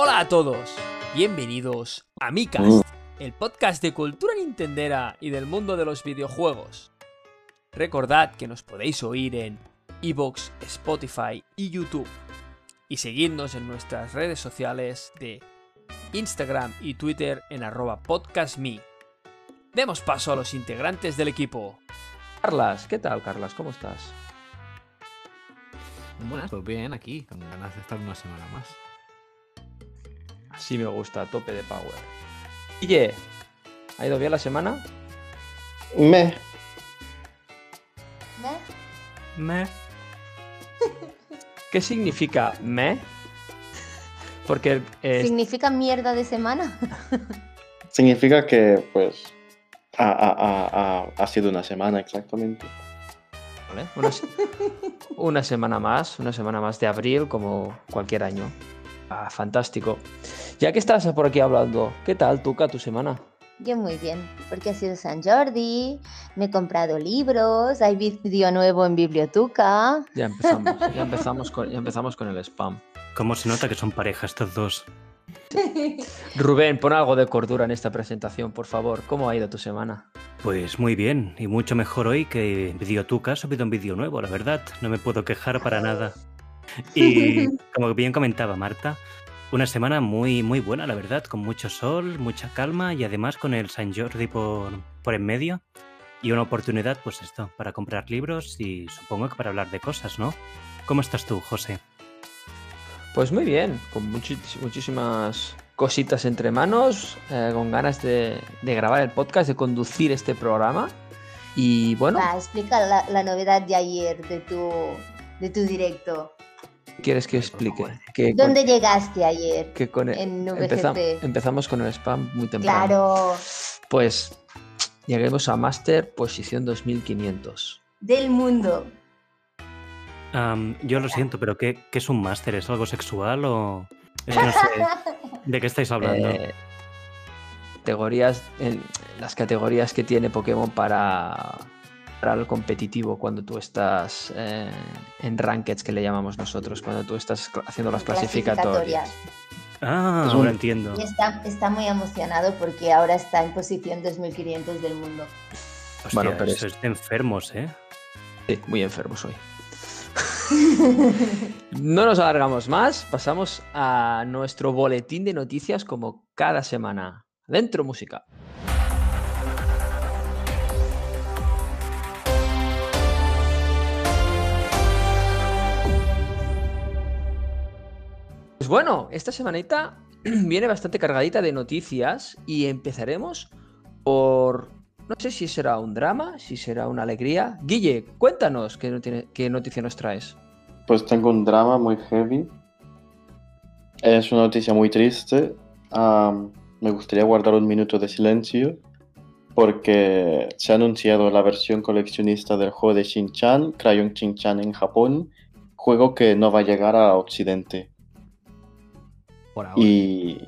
Hola a todos, bienvenidos a Micast, el podcast de cultura nintendera y del mundo de los videojuegos. Recordad que nos podéis oír en Evox, Spotify y YouTube. Y seguidnos en nuestras redes sociales de Instagram y Twitter en arroba podcastme. Demos paso a los integrantes del equipo. Carlas, ¿qué tal Carlas? ¿Cómo estás? Buenas, pues bien, aquí, con ganas de estar una semana más. Así me gusta, a tope de power. Guille, ¿ha ido bien la semana? Me. ¿Me? Me. ¿Qué significa me? Porque eh, ¿Significa mierda de semana? Significa que, pues, ha, ha- ha- ha- ha sido una semana exactamente. ¿vale? una semana más, una semana más de abril como cualquier año. Ah, fantástico. Ya que estás por aquí hablando, ¿qué tal, Tuca, tu semana? Yo muy bien, porque ha sido San Jordi, me he comprado libros, hay vídeo nuevo en Bibliotuca. Ya empezamos, ya empezamos con, ya empezamos con el spam. ¿Cómo se nota que son pareja estos dos? Rubén, pon algo de cordura en esta presentación, por favor. ¿Cómo ha ido tu semana? Pues muy bien, y mucho mejor hoy que Videotuca ha subido un vídeo nuevo, la verdad. No me puedo quejar para nada. Y como bien comentaba Marta, una semana muy, muy buena, la verdad, con mucho sol, mucha calma y además con el San Jordi por, por en medio. Y una oportunidad, pues esto, para comprar libros y supongo que para hablar de cosas, ¿no? ¿Cómo estás tú, José? Pues muy bien, con muchis- muchísimas cositas entre manos, eh, con ganas de, de grabar el podcast, de conducir este programa. Y bueno, Va, explica la, la novedad de ayer de tu, de tu directo. ¿Qué ¿quieres que explique? Que con- ¿Dónde llegaste ayer? que con el- en empezamos con el spam muy temprano. Claro, Pues lleguemos a Master posición 2500. del mundo. Yo lo siento, pero ¿qué, qué es un máster? ¿Es algo sexual o...? Es que no sé de qué estáis hablando. Eh, categorías, en las categorías que tiene Pokémon para, para el competitivo cuando tú estás eh, en rankeds que le llamamos nosotros, cuando tú estás haciendo las clasificatorias. Ah, Es ahora entiendo. Y está, está muy emocionado porque ahora está en posición 2500 del mundo. Hostia, Bueno, pero eso es- es de enfermos, ¿eh? Sí, muy enfermos hoy. No nos alargamos más, pasamos a nuestro boletín de noticias como cada semana. Dentro música. Pues bueno, esta semanita viene bastante cargadita de noticias y empezaremos por... No sé si será un drama, si será una alegría. Guille, cuéntanos qué, noti- qué noticia nos traes. Pues tengo un drama muy heavy. Es una noticia muy triste. Me gustaría guardar un minuto de silencio porque se ha anunciado la versión coleccionista del juego de Shin-Chan, Crayon Shin-Chan en Japón, juego que no va a llegar a Occidente. Por ahora. Y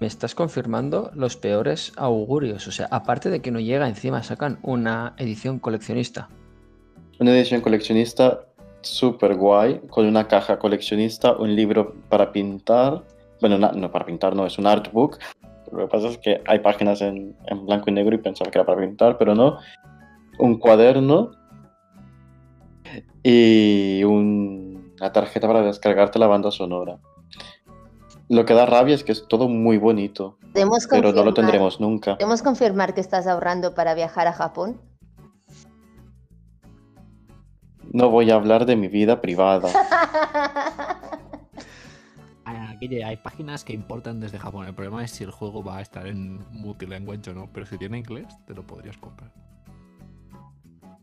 Me estás confirmando los peores augurios. O sea, aparte de que no llega, encima sacan una edición coleccionista. Una edición coleccionista súper guay, con una caja coleccionista, un libro para pintar. Bueno, no para pintar, no, es un artbook. Lo que pasa es que hay páginas en, en blanco y negro y pensaba que era para pintar, pero no. Un cuaderno y un- una tarjeta para descargarte la banda sonora. Lo que da rabia es que es todo muy bonito, ¿Podemos pero no lo tendremos nunca. ¿Podemos confirmar que estás ahorrando para viajar a Japón? No voy a hablar de mi vida privada. Ah, Guille, hay páginas que importan desde Japón. El problema es si el juego va a estar en multilanguage o no. Pero si tiene inglés, te lo podrías comprar.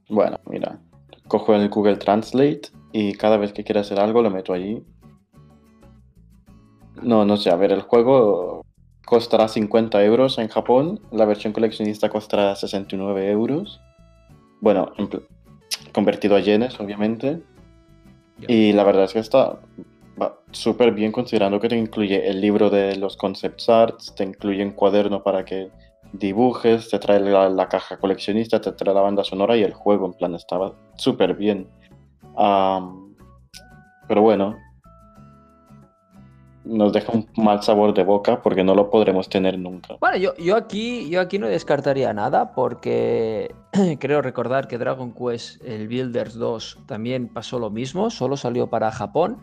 Bueno, mira, cojo el Google Translate y cada vez que quiera hacer algo lo meto allí. No, no sé, a ver, el juego costará 50 euros en Japón, la versión coleccionista costará 69 euros. Bueno, convertido a yenes, obviamente. Y la verdad es que está súper bien considerando que te incluye el libro de los concept arts, te incluye un cuaderno para que dibujes, te trae la, la caja coleccionista, te trae la banda sonora y el juego, en plan, estaba súper bien. Am, pero bueno, nos deja un mal sabor de boca porque no lo podremos tener nunca. Bueno, yo, yo, aquí, yo aquí no descartaría nada porque creo recordar que Dragon Quest, el Builders 2, también pasó lo mismo, solo salió para Japón.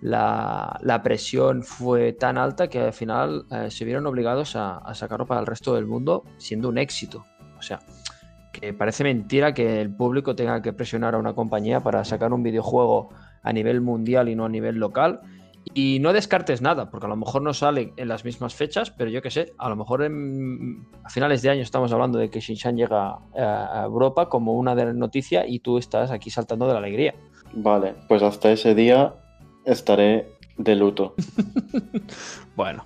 La, la presión fue tan alta que al final eh, se vieron obligados a, a sacarlo para el resto del mundo siendo un éxito. O sea, que parece mentira que el público tenga que presionar a una compañía para sacar un videojuego a nivel mundial y no a nivel local. Y no descartes nada, porque a lo mejor no sale en las mismas fechas, pero yo qué sé, a lo mejor en- a finales de año estamos hablando de que Shinchan llega a, a Europa como una de las noticias y tú estás aquí saltando de la alegría. Vale, pues hasta ese día estaré de luto. Bueno.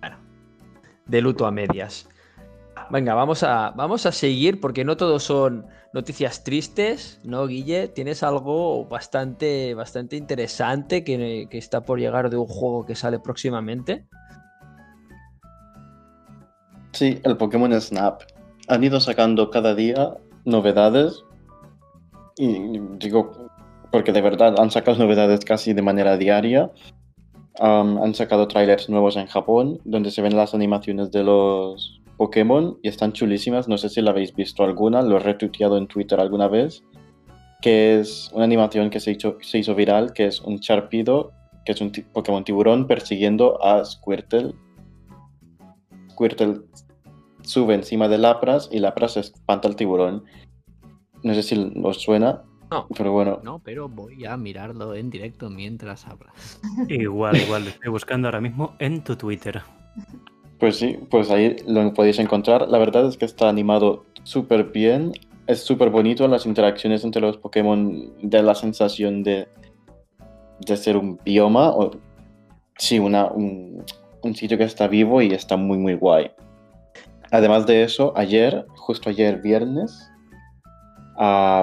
Bueno. De luto a medias. Venga, vamos a, vamos a seguir porque no todos son noticias tristes, ¿no, Guille? Tienes algo bastante, bastante interesante que, está por llegar de un juego que sale próximamente. Sí, el Pokémon Snap. Han ido sacando cada día novedades. Y digo, porque de verdad han sacado novedades casi de manera diaria. Han sacado trailers nuevos en Japón, donde se ven las animaciones de los Pokémon y están chulísimas. No sé si la habéis visto alguna, lo he retuiteado en Twitter alguna vez. Que es una animación que se hizo, se hizo viral, que es un Charpido, que es un Pokémon tiburón persiguiendo a Squirtle. Squirtle sube encima de Lapras y Lapras espanta al tiburón. No sé si os suena, No. pero bueno. No, pero voy a mirarlo en directo mientras hablas. Igual, igual, lo estoy buscando ahora mismo en tu Twitter. Pues sí, pues ahí lo podéis encontrar. La verdad es que está animado súper bien. Es súper bonito las interacciones entre los Pokémon. Da la sensación de, de ser un bioma. O, sí, una, un, sitio que está vivo y está muy, muy guay. Además de eso, ayer, justo ayer viernes,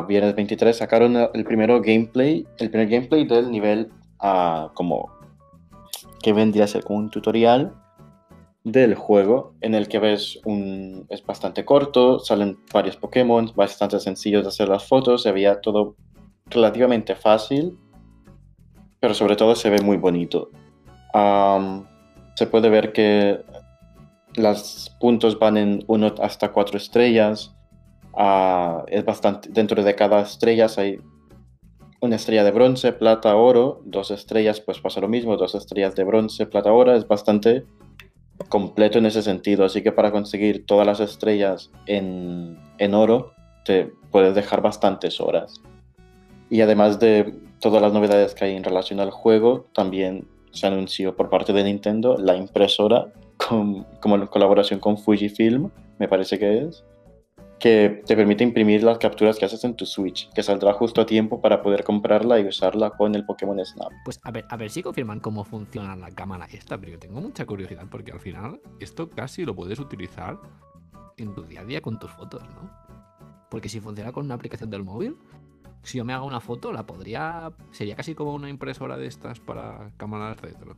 viernes 23, sacaron el primero gameplay, el primer gameplay del nivel ah, como que vendría a ser como un tutorial del juego en el que ves un... es bastante corto, salen varios Pokémon, bastante sencillos de hacer las fotos, se veía todo relativamente fácil, pero sobre todo se ve muy bonito. Se puede ver que los puntos van en 1 hasta 4 estrellas. Ah, es bastante, dentro de cada estrella hay una estrella de bronce, plata, oro, dos estrellas, pues pasa lo mismo, dos estrellas de bronce, plata, oro, es bastante completo en ese sentido, así que para conseguir todas las estrellas en, en oro, te puedes dejar bastantes horas. Y además de todas las novedades que hay en relación al juego, también se anunció por parte de Nintendo la impresora con, como en colaboración con Fujifilm, me parece que es, que te permite imprimir las capturas que haces en tu Switch, que saldrá justo a tiempo para poder comprarla y usarla con el Pokémon Snap. Pues a ver, a ver si confirman cómo funciona la cámara esta, pero yo tengo mucha curiosidad porque al final esto casi lo puedes utilizar en tu día a día con tus fotos, ¿no? Porque si funciona con una aplicación del móvil, si yo me hago una foto, la podría. Sería casi como una impresora de estas para cámaras retro.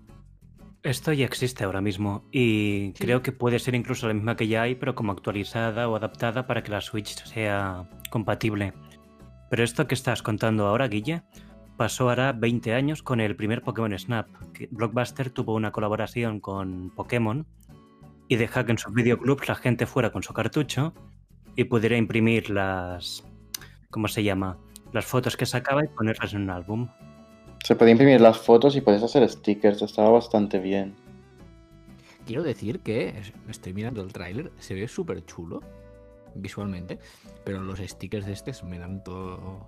Esto ya existe ahora mismo y Sí. creo que puede ser incluso la misma que ya hay, pero como actualizada o adaptada para que la Switch sea compatible. Pero esto que estás contando ahora, Guille, pasó ahora 20 años con el primer Pokémon Snap. que Blockbuster tuvo una colaboración con Pokémon y deja que en sus videoclubs la gente fuera con su cartucho y pudiera imprimir las... ¿Cómo se llama? Las fotos que sacaba y ponerlas en un álbum. Se podía imprimir las fotos y puedes hacer stickers, estaba bastante bien. Quiero decir que es- estoy mirando el tráiler, se ve súper chulo visualmente, pero los stickers de este me dan todo.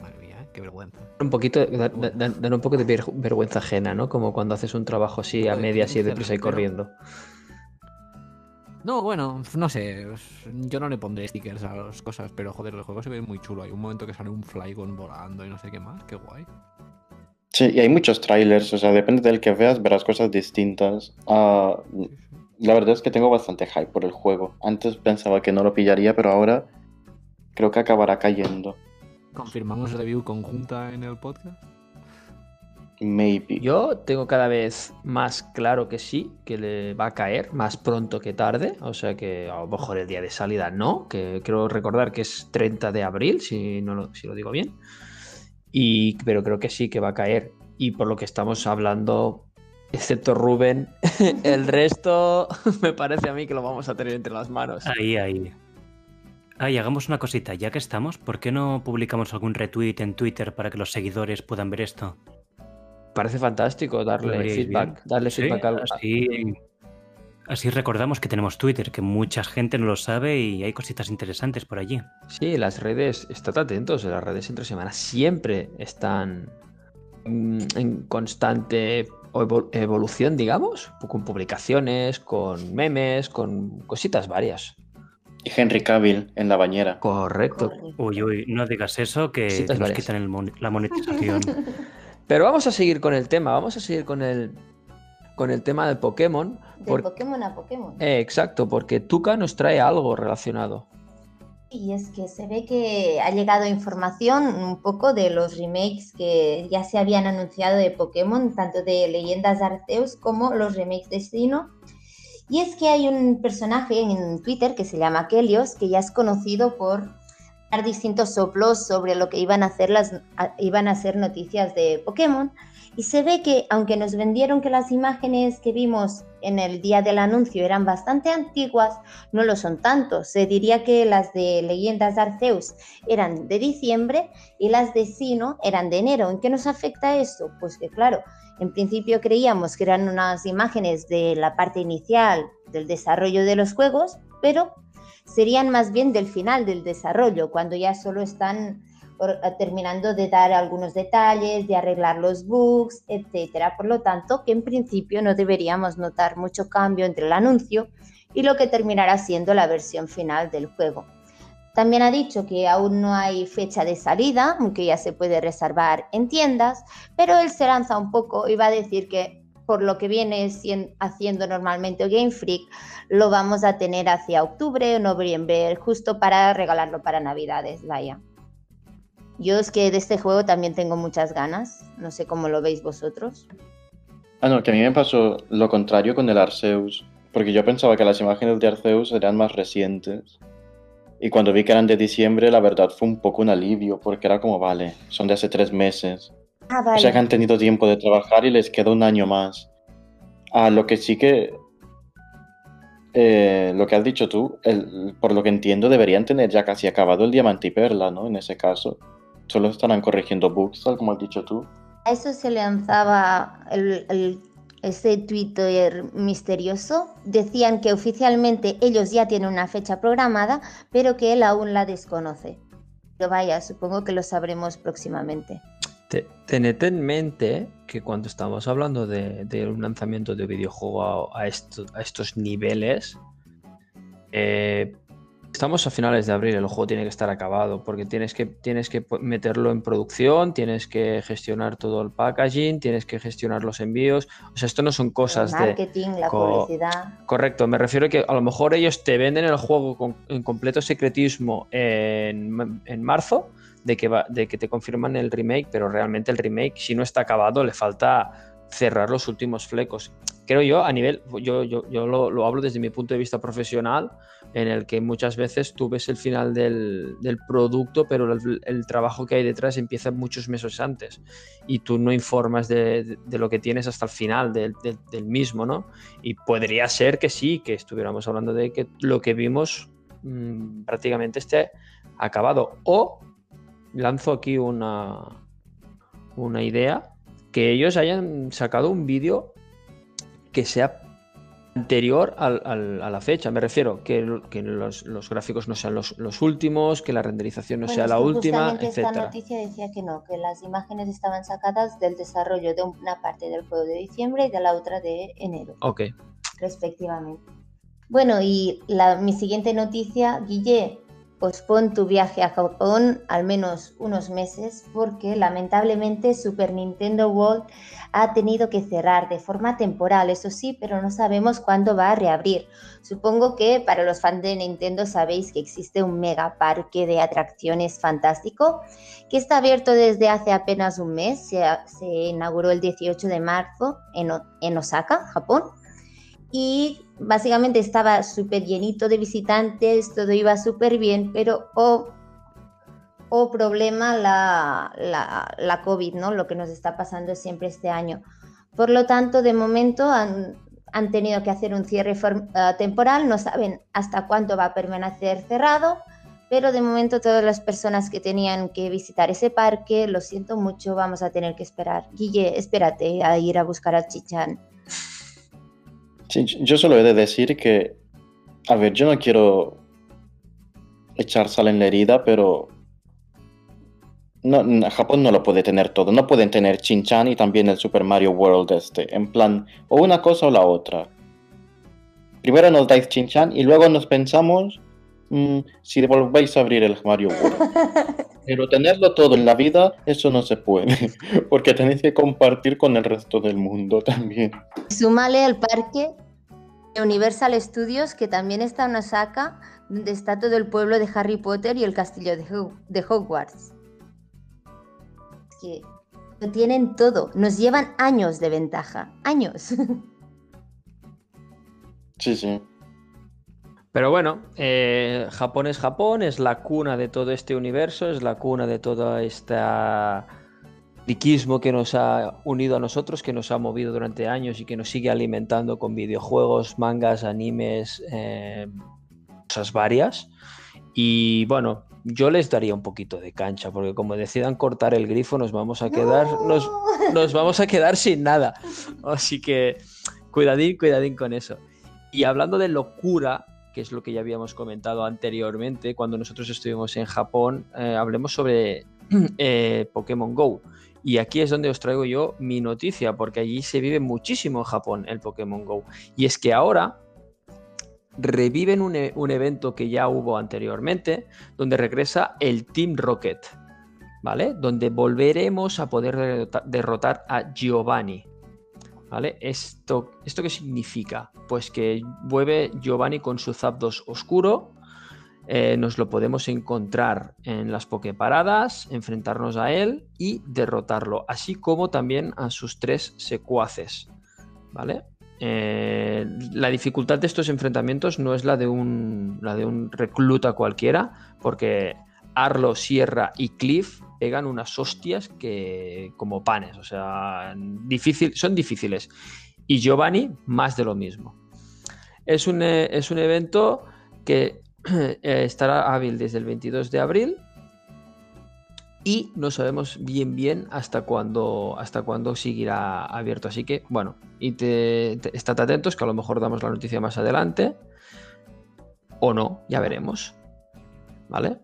Madre mía, qué vergüenza. Un poquito, da- da- dan, un poco de ver- vergüenza ajena, ¿no? Como cuando haces un trabajo así a medias y deprisa y pero- corriendo. No, bueno, no sé. Yo no le pondré stickers a las cosas, pero joder, el juego se ve muy chulo. Hay un momento que sale un Flygon volando y no sé qué más. Qué guay. Sí, y hay muchos trailers, o sea, depende del que veas, verás cosas distintas. Sí. la verdad es que tengo bastante hype por el juego. Antes pensaba que no lo pillaría, pero ahora creo que acabará cayendo. ¿Confirmamos review conjunta en el podcast? Maybe. Yo tengo cada vez más claro que sí, que le va a caer más pronto que tarde. O sea que a lo mejor el día de salida no, que creo recordar que es 30 de abril, si, no lo, si lo digo bien. Y, pero creo que sí que va a caer. y por lo que estamos hablando, excepto Rubén, el resto me parece a mí que lo vamos a tener entre las manos. Ahí, ahí. Ahí, hagamos una cosita, ya que estamos, ¿por qué no publicamos algún retweet en Twitter para que los seguidores puedan ver esto? Parece fantástico darle feedback, darle feedback al... así, así recordamos que tenemos Twitter, que mucha gente no lo sabe y hay cositas interesantes por allí. Sí, las redes, estad atentos, las redes entre semanas siempre están mm, en constante evolución, digamos, con publicaciones, con memes, con cositas varias. Y Henry Cavill en la bañera. Correcto. Uy, uy, no digas eso, que nos quitan la monetización. Pero vamos a seguir con el tema, vamos a seguir con el, con el tema del Pokémon. De Pokémon a Pokémon. Eh, exacto, porque Tuca nos trae algo relacionado. Y es que se ve que ha llegado información un poco de los remakes que ya se habían anunciado de Pokémon, tanto de Leyendas Arceus como los remakes de Destino y es que hay un personaje en Twitter que se llama Kelios, que ya es conocido por distintos soplos sobre lo que iban a hacer las iban a ser noticias de Pokémon. Y se ve que, aunque nos vendieron que las imágenes que vimos en el día del anuncio eran bastante antiguas, no lo son tanto. Se diría que las de Leyendas Arceus eran de diciembre y las de Sino eran de enero. ¿En qué nos afecta esto? Pues que, claro, en principio creíamos que eran unas imágenes de la parte inicial del desarrollo de los juegos, pero serían más bien del final del desarrollo, cuando ya solo están terminando de dar algunos detalles, de arreglar los bugs, etcétera. Por lo tanto, que en principio no deberíamos notar mucho cambio entre el anuncio y lo que terminará siendo la versión final del juego. También ha dicho que aún no hay fecha de salida, aunque ya se puede reservar en tiendas, pero él se lanza un poco y va a decir que por lo que viene haciendo normalmente Game Freak, lo vamos a tener hacia octubre o noviembre, justo para regalarlo para Navidades, vaya. Yo es que de este juego también tengo muchas ganas, no sé cómo lo veis vosotros. Ah, no, que a mí me pasó lo contrario con el Arceus, porque yo pensaba que las imágenes de Arceus eran más recientes. Y cuando vi que eran de diciembre, la verdad fue un poco un alivio, porque era como, vale, son de hace tres meses. Ah, vale. O sea que han tenido tiempo de trabajar y les queda un año más. A lo que sí que. Eh, lo que has dicho tú, por lo que entiendo, deberían tener ya casi acabado el diamante y perla, ¿no? En ese caso. Solo estarán corrigiendo bugs, tal como has dicho tú. A eso se lanzaba el, el ese Twitter misterioso, decían que oficialmente ellos ya tienen una fecha programada, pero que él aún la desconoce. Pero vaya, supongo que lo sabremos próximamente. Tened en mente que cuando estamos hablando de, un lanzamiento de videojuego a, estos niveles, eh, Estamos a finales de abril, el juego tiene que estar acabado porque tienes que, tienes que meterlo en producción, tienes que gestionar todo el packaging, tienes que gestionar los envíos. O sea, esto no son cosas el marketing, la publicidad. Correcto, me refiero a que a lo mejor ellos te venden el juego en completo secretismo en, en marzo, de que, va, de que te confirman el remake, pero realmente el remake, si no está acabado, le falta cerrar los últimos flecos. Creo yo, a nivel, yo, yo, yo lo, lo, hablo desde mi punto de vista profesional, en el que muchas veces tú ves el final del, del producto, pero el, trabajo que hay detrás empieza muchos meses antes y tú no informas de, de, lo que tienes hasta el final del, del, mismo, ¿no? Y podría ser que sí, que estuviéramos hablando de que lo que vimos mmm, prácticamente esté acabado. O lanzo aquí una, una idea que ellos hayan sacado un vídeo que sea anterior al, al, a la fecha. Me refiero que, que los, los, gráficos no sean los, los, últimos, que la renderización no bueno, sea la última, etc. Esta noticia decía que no, que las imágenes estaban sacadas del desarrollo de una parte del juego de diciembre y de la otra de enero. Ok. Respectivamente. Bueno, y la, mi siguiente noticia, Guille, pospon tu viaje a Japón al menos unos meses porque lamentablemente Super Nintendo World ha tenido que cerrar de forma temporal, eso sí, pero no sabemos cuándo va a reabrir. Supongo que para los fans de Nintendo sabéis que existe un mega parque de atracciones fantástico que está abierto desde hace apenas un mes, se, inauguró el 18 de marzo en Osaka, Japón y básicamente estaba súper llenito de visitantes, todo iba súper bien, pero oh, o problema la, la, COVID, ¿no? Lo que nos está pasando siempre este año. Por lo tanto, de momento han, han tenido que hacer un cierre uh, temporal, no saben hasta cuánto va a permanecer cerrado, pero de momento todas las personas que tenían que visitar ese parque, lo siento mucho, vamos a tener que esperar. Guille, espérate a ir a buscar a Chichán. Sí, yo solo he de decir que, a ver, yo no quiero echar sal en la herida, pero Japón no lo puede tener todo. No pueden tener Chinchan y también el Super Mario World este. En plan, o una cosa o la otra. Primero nos dais Chinchan y luego nos pensamos mm, si volvéis a abrir el Mario World. Pero tenerlo todo en la vida, eso no se puede. Porque tenéis que compartir con el resto del mundo también. Súmale al parque Universal Studios, que también está en Osaka, donde está todo el pueblo de Harry Potter y el castillo de Hogwarts que lo tienen todo. Nos llevan años de ventaja. Años. Sí, sí. Pero bueno, eh, Japón es Japón, es la cuna de todo este universo, es la cuna de todo este riquismo que nos ha unido a nosotros, que nos ha movido durante años y que nos sigue alimentando con videojuegos, mangas, animes, eh, cosas varias. Y bueno, yo les daría un poquito de cancha, porque como decidan cortar el grifo, nos vamos a quedar, nos, nos, vamos a quedar sin nada. Así que cuidadín, cuidadín con eso. Y hablando de locura, que es lo que ya habíamos comentado anteriormente, cuando nosotros estuvimos en Japón, eh, hablemos sobre eh, Pokémon Go. Y aquí es donde os traigo yo mi noticia, porque allí se vive muchísimo en Japón el Pokémon Go. Y es que ahora reviven e, un, evento que ya hubo anteriormente, donde regresa el Team Rocket, ¿vale? Donde volveremos a poder derrotar a Giovanni. ¿Vale? ¿Esto, ¿Esto qué significa? Pues que vuelve Giovanni con su Zapdos oscuro. Eh, nos lo podemos encontrar en las Poképaradas, enfrentarnos a él y derrotarlo, así como también a sus tres secuaces. ¿Vale? Eh, la dificultad de estos enfrentamientos no es la de un, la de un recluta cualquiera, porque Arlo, Sierra y Cliff pegan unas hostias que como panes, o sea, difícil, son difíciles. Y Giovanni, más de lo mismo. Es un, eh, es un evento que eh, estará hábil desde el 22 de abril y no sabemos bien bien hasta cuándo hasta cuándo seguirá abierto. Así que, bueno, y te, estate atentos que a lo mejor damos la noticia más adelante o no, ya veremos. ¿Vale?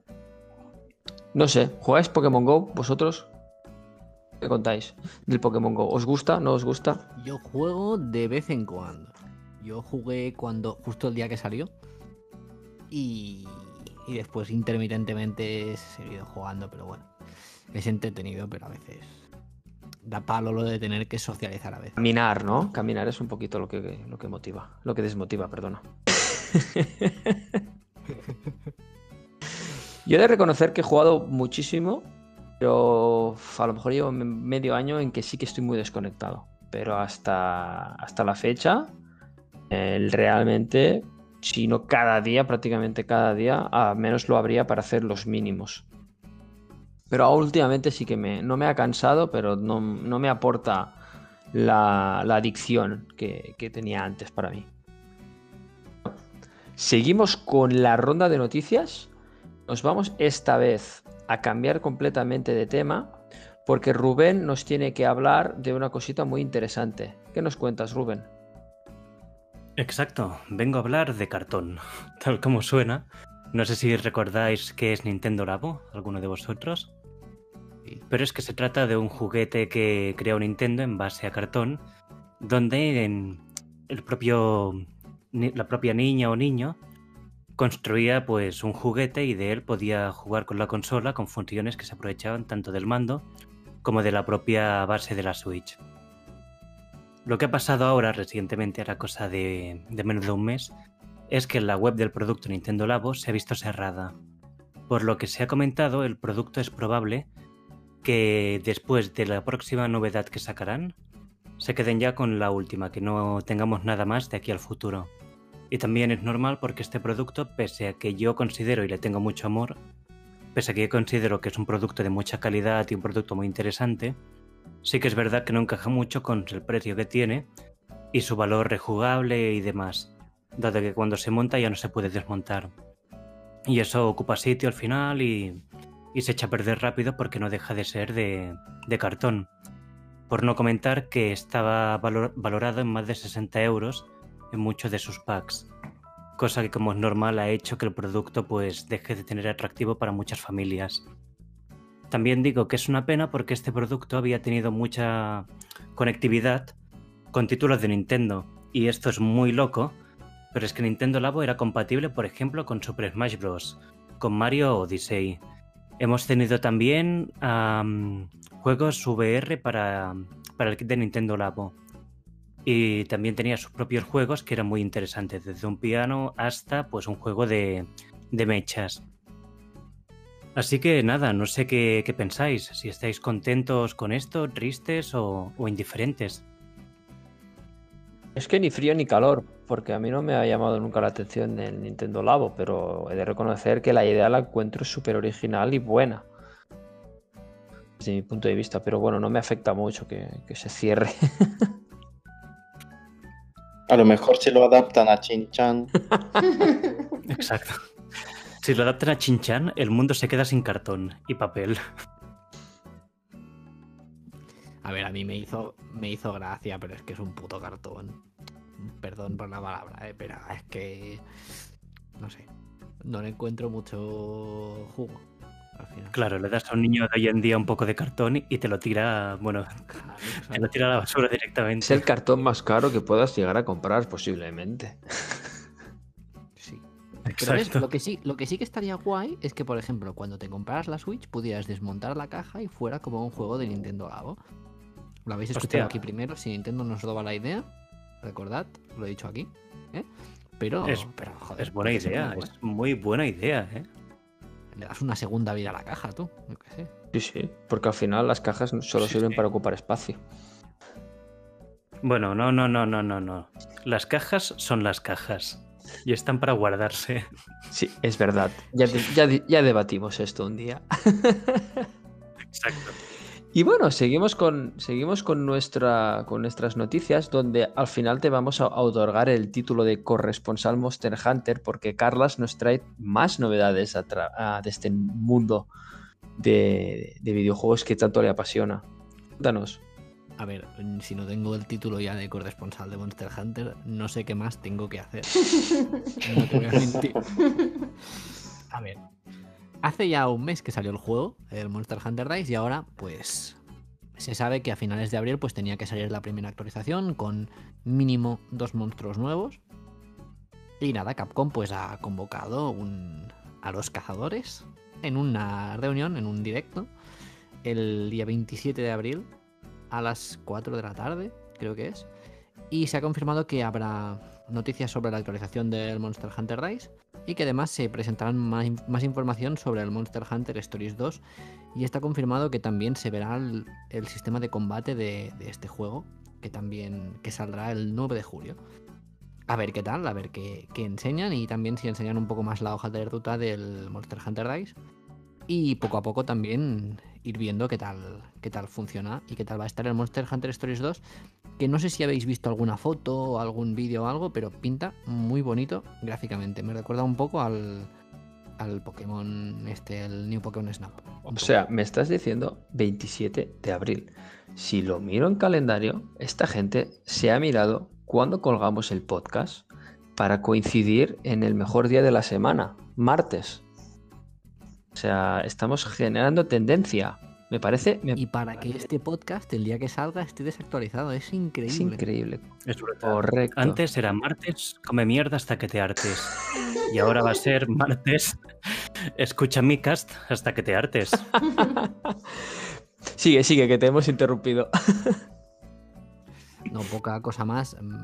No sé, ¿jugáis Pokémon Go vosotros? ¿Qué contáis del Pokémon Go? ¿Os gusta? ¿No os gusta? Yo juego de vez en cuando. Yo jugué cuando justo el día que salió y, y después intermitentemente he seguido jugando, pero bueno es entretenido, pero a veces da palo lo de tener que socializar a veces. Caminar, ¿no? Caminar es un poquito lo que, lo que motiva, lo que desmotiva, perdona. Yo he de reconocer que he jugado muchísimo, pero a lo mejor llevo medio año en que sí que estoy muy desconectado. Pero hasta, hasta la fecha, realmente, si no cada día, prácticamente cada día, al menos lo habría para hacer los mínimos. Pero últimamente sí que me, no me ha cansado, pero no, me aporta la, adicción que, tenía antes para mí. Seguimos con la ronda de noticias. Nos vamos esta vez a cambiar completamente de tema porque Rubén nos tiene que hablar de una cosita muy interesante. ¿Qué nos cuentas, Rubén? Exacto, vengo a hablar de cartón, tal como suena. No sé si recordáis qué es Nintendo Labo, alguno de vosotros. Pero es que se trata de un juguete que creó Nintendo en base a cartón, donde el propio, la propia niña o niño construía pues un juguete y de él podía jugar con la consola con funciones que se aprovechaban tanto del mando como de la propia base de la Switch. Lo que ha pasado ahora recientemente, a la cosa de, de menos de un mes, es que la web del producto Nintendo Labo se ha visto cerrada. Por lo que se ha comentado, el producto es probable que después de la próxima novedad que sacarán, se queden ya con la última, que no tengamos nada más de aquí al futuro. Y también es normal porque este producto, pese a que yo considero y le tengo mucho amor, pese a que yo considero que es un producto de mucha calidad y un producto muy interesante, sí que es verdad que no encaja mucho con el precio que tiene y su valor rejugable y demás, dado que cuando se monta ya no se puede desmontar. Y eso ocupa sitio al final y, y se echa a perder rápido porque no deja de ser de, de cartón. Por no comentar que estaba valor, valorado en más de 60 euros en muchos de sus packs, cosa que como es normal ha hecho que el producto pues deje de tener atractivo para muchas familias. También digo que es una pena porque este producto había tenido mucha conectividad con títulos de Nintendo y esto es muy loco, pero es que Nintendo Labo era compatible por ejemplo con Super Smash Bros., con Mario Odyssey. Hemos tenido también juegos VR para, para el kit de Nintendo Labo. Y también tenía sus propios juegos que eran muy interesantes, desde un piano hasta pues un juego de, de mechas. Así que nada, no sé qué, pensáis, si estáis contentos con esto, tristes o, o, indiferentes. Es que ni frío ni calor, porque a mí no me ha llamado nunca la atención el Nintendo Labo, pero he de reconocer que la idea la encuentro súper original y buena. Desde mi punto de vista, pero bueno, no me afecta mucho que se cierre. A lo mejor si lo adaptan a Chin-Chan. Exacto. Si lo adaptan a Chin-Chan, el mundo se queda sin cartón y papel. A ver, a mí me hizo, me hizo gracia, pero es que es un puto cartón. Perdón por la palabra, ¿eh? pero es que. No sé. No le encuentro mucho jugo. Al final. Claro, le das a un niño de hoy en día un poco de cartón y te lo tira, bueno, Claro, te lo tira a la basura directamente. Es el cartón más caro que puedas llegar a comprar, posiblemente. Sí. Pero ves, lo que, sí, lo que sí que estaría guay es que, por ejemplo, cuando te compraras la Switch, pudieras desmontar la caja y fuera como un juego de Nintendo Labo. Lo habéis escuchado Hostia. aquí primero, si Nintendo nos daba la idea, recordad, lo he dicho aquí. ¿eh? Pero, Es- pero, joder, Es buena idea, es muy buena idea, ¿eh? Le das una segunda vida a la caja, tú. Yo qué sé. Sí, sí, porque al final las cajas solo Sí, sirven sí. para ocupar espacio. Bueno, no, no, no, no, no, no. Las cajas son las cajas y están para guardarse. Sí, es verdad. Ya, de- ya, de- ya debatimos esto un día. Exacto. Y bueno, seguimos con, seguimos con, nuestra, con nuestras noticias, donde al final te vamos a, a otorgar el título de corresponsal Monster Hunter, porque Carlas nos trae más novedades a tra- a- de este mundo de, de videojuegos que tanto le apasiona. Cuéntanos. A ver, si no tengo el título ya de corresponsal de Monster Hunter, no sé qué más tengo que hacer. No te voy a mentir. A ver, hace ya un mes que salió el juego, el Monster Hunter Rise, y ahora, pues, se sabe que a finales de abril, pues tenía que salir la primera actualización con mínimo dos monstruos nuevos. Y nada, Capcom pues ha convocado un- a los cazadores en una reunión, en un directo, el día 27 de abril a las 4 de la tarde, creo que es. Y se ha confirmado que habrá noticias sobre la actualización del Monster Hunter Rise y que además se presentarán más, más información sobre el Monster Hunter Stories 2 y está confirmado que también se verá el, sistema de combate de, de este juego que también que saldrá el 9 de julio. A ver qué tal, a ver qué, qué enseñan y también si enseñan un poco más la hoja de ruta del Monster Hunter Rise y poco a poco también ir viendo qué tal, qué tal funciona y qué tal va a estar el Monster Hunter Stories 2. Que no sé si habéis visto alguna foto o algún vídeo o algo, pero pinta muy bonito gráficamente. Me recuerda un poco al, al Pokémon, este, el New Pokémon Snap. O sea, me estás diciendo 27 de abril. Si lo miro en calendario, esta gente se ha mirado cuándo colgamos el podcast para coincidir en el mejor día de la semana, martes. O sea, estamos generando tendencia. Me parece, me- Y para que este podcast, el día que salga, esté desactualizado. Es increíble. es increíble. Es. Correcto. Antes era martes, come mierda hasta que te hartes. Y ahora va a ser martes, escucha mi cast hasta que te hartes. Sigue, sigue, que te hemos interrumpido. No, poca cosa más. mm,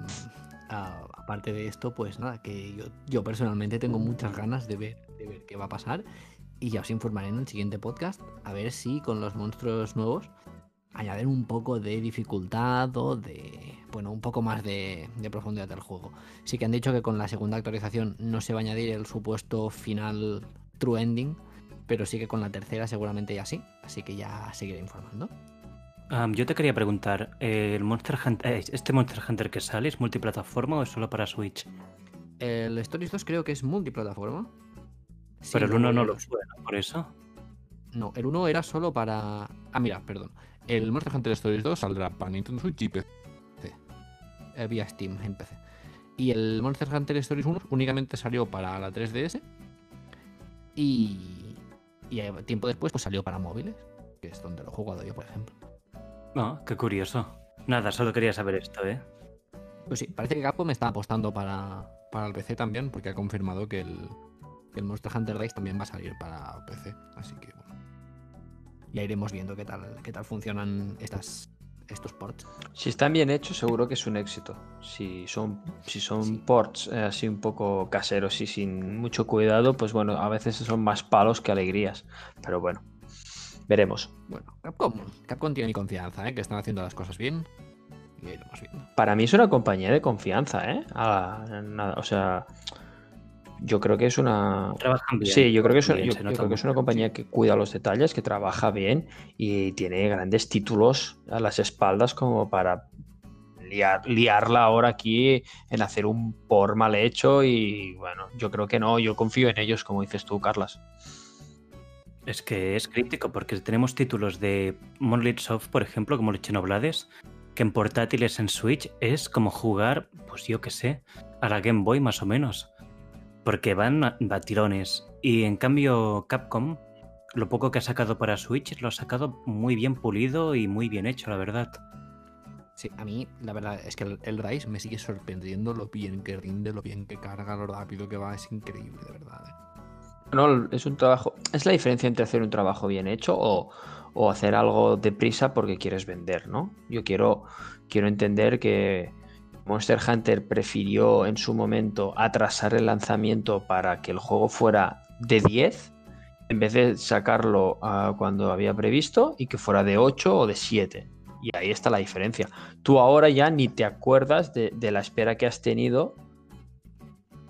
a- aparte de esto, pues nada, que yo, yo personalmente tengo muchas ganas de ver, de ver qué va a pasar. Y ya os informaré en el siguiente podcast. A ver si con los monstruos nuevos añaden un poco de dificultad o de. Bueno, un poco más de, de profundidad del juego. Sí que han dicho que con la segunda actualización no se va a añadir el supuesto final true ending. pero sí que con la tercera seguramente ya sí, así que ya seguiré informando. Yo te quería preguntar, ¿el Monster Hunter, eh, ¿este Monster Hunter que sale es multiplataforma o es solo para Switch? El Stories 2 creo que es multiplataforma. Sí, Pero el 1 no lo ¿no? Por eso. No, el 1 era solo para. Ah, mira, perdón. El Monster Hunter Stories 2 saldrá para Nintendo Switch y PC. Eh, vía Steam en PC. Y el Monster Hunter Stories 1 únicamente salió para la 3DS. Y. Y eh, tiempo después pues salió para móviles. Que es donde lo he jugado yo, por ejemplo. No, qué curioso. Nada, solo quería saber esto, ¿eh? Pues sí, parece que Capcom está apostando para, para el PC también, porque ha confirmado que el, que el Monster Hunter Rise también va a salir para PC. Así que bueno. Ya iremos viendo qué tal, qué tal funcionan estas, estos ports. Si están bien hechos, seguro que es un éxito. Si son, si son Sí. ports eh, así un poco caseros y sin mucho cuidado, pues bueno, a veces son más palos que alegrías. Pero bueno, veremos. Bueno, Capcom, Capcom tiene mi confianza, ¿eh? que están haciendo las cosas bien. Y iremos viendo. Para mí es una compañía de confianza, ¿eh? O sea, yo creo que es una... Trabajan bien. Sí, yo creo que es, trabajan yo- bien, creo que es una compañía que cuida los detalles, que trabaja bien y tiene grandes títulos a las espaldas como para liar- liarla ahora aquí en hacer un por mal hecho y bueno, yo creo que no, yo confío en ellos, como dices tú, Carlas. Es que es crítico porque tenemos títulos de Monolith Soft, por ejemplo, como el Xenoblades, que en portátiles en Switch es como jugar, pues yo qué sé, a la Game Boy más o menos. Porque van a a tirones. Y en cambio Capcom, lo poco que ha sacado para Switch, lo ha sacado muy bien pulido y muy bien hecho, la verdad. Sí, a mí la verdad es que el, el Rise me sigue sorprendiendo lo bien que rinde, lo bien que carga, lo rápido que va. Es increíble, de verdad. ¿eh? No, es un trabajo, es la diferencia entre hacer un trabajo bien hecho o, o hacer algo deprisa porque quieres vender, ¿no? Yo quiero, quiero entender que Monster Hunter prefirió en su momento atrasar el lanzamiento para que el juego fuera de 10 en vez de sacarlo ah, cuando había previsto y que fuera de 8 o de 7. Y ahí está la diferencia. Tú ahora ya ni te acuerdas de, la espera que has tenido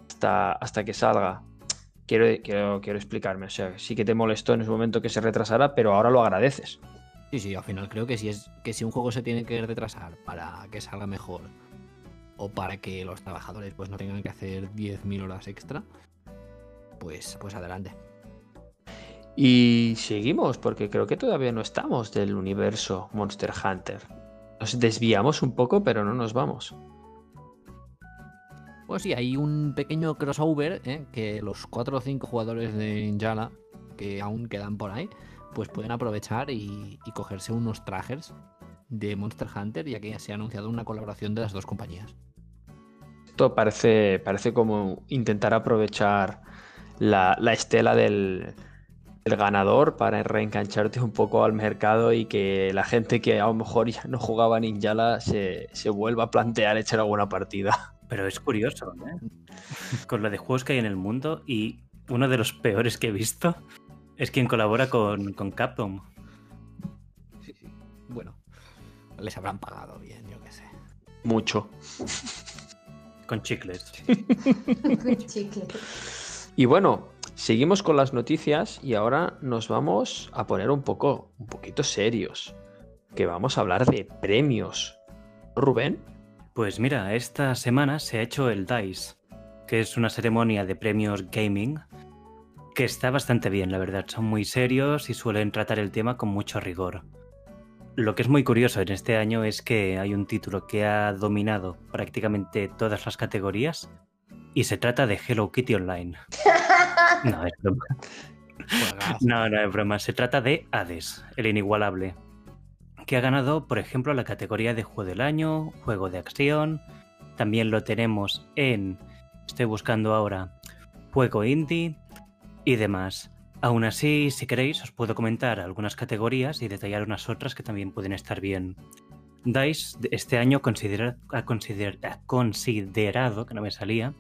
hasta, hasta que salga. Quiero, quiero, quiero explicarme. O sea, sí que te molestó en ese momento que se retrasara, pero ahora lo agradeces. Sí, sí, al final creo que si es que si un juego se tiene que retrasar para que salga mejor o para que los trabajadores pues no tengan que hacer 10.000 horas extra, pues pues adelante. Y seguimos, porque creo que todavía no estamos del universo Monster Hunter. Nos desviamos un poco, pero no nos vamos. Pues sí, hay un pequeño crossover ¿eh? que los 4 o 5 jugadores de Ninjala que aún quedan por ahí, pues pueden aprovechar y, y cogerse unos trajes de Monster Hunter, ya que ya se ha anunciado una colaboración de las dos compañías. Esto parece, parece como intentar aprovechar la, la estela del, del ganador para reengancharte un poco al mercado y que la gente que a lo mejor ya no jugaba a Ninjala se, se vuelva a plantear echar alguna partida. Pero es curioso, ¿eh? Con lo de juegos que hay en el mundo y uno de los peores que he visto es quien colabora con, con Capcom. Sí, sí. Bueno, les habrán pagado bien, yo qué sé. Mucho. Con chicles. Chicle. Y bueno, seguimos con las noticias y ahora nos vamos a poner un poco, un poquito serios. Que vamos a hablar de premios. Rubén, Pues mira, esta semana se ha hecho el DICE, que es una ceremonia de premios gaming que está bastante bien, la verdad. Son muy serios y suelen tratar el tema con mucho rigor. Lo que es muy curioso en este año es que hay un título que ha dominado prácticamente todas las categorías y se trata de Hello Kitty Online. No, es broma. No, no es broma. Se trata de Hades, el inigualable, que ha ganado, por ejemplo, la categoría de juego del año, juego de acción. También lo tenemos en, estoy buscando ahora, juego indie y demás. Aún así, si queréis, os puedo comentar algunas categorías y detallar unas otras que también pueden estar bien. DICE este año ha, consider- ha considerado, que no me salía,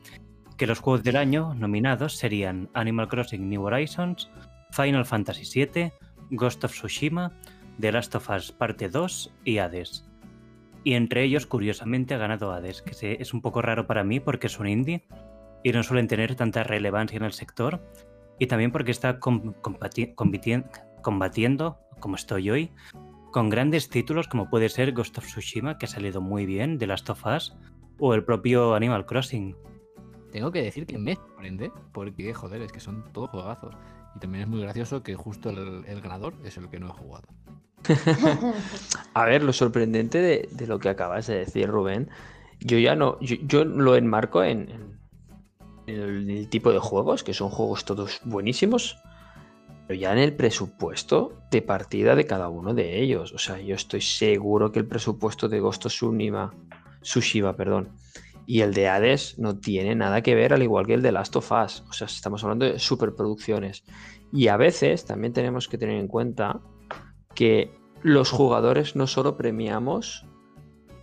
que los juegos del año nominados serían Animal Crossing New Horizons, Final Fantasy VII, Ghost of Tsushima, The Last of Us Parte 2 y Hades. Y entre ellos, curiosamente, ha ganado Hades, que es un poco raro para mí porque es un indie y no suelen tener tanta relevancia en el sector, y también porque está combatiendo, como estoy hoy, con grandes títulos como puede ser Ghost of Tsushima, que ha salido muy bien, The Last of Us, o el propio Animal Crossing. Tengo que decir que me sorprende porque, joder, es que son todos juegazos. Y también es muy gracioso que justo el, el ganador es el que no he jugado. A ver, lo sorprendente de, de lo que acabas de decir, Rubén, yo ya no, yo, yo lo enmarco en, en- en el, el tipo de juegos, que son juegos todos buenísimos, pero ya en el presupuesto de partida de cada uno de ellos. O sea, yo estoy seguro que el presupuesto de Ghost of y el de Hades no tiene nada que ver, al igual que el de Last of Us. O sea, estamos hablando de superproducciones. Y a veces también tenemos que tener en cuenta que los jugadores no solo premiamos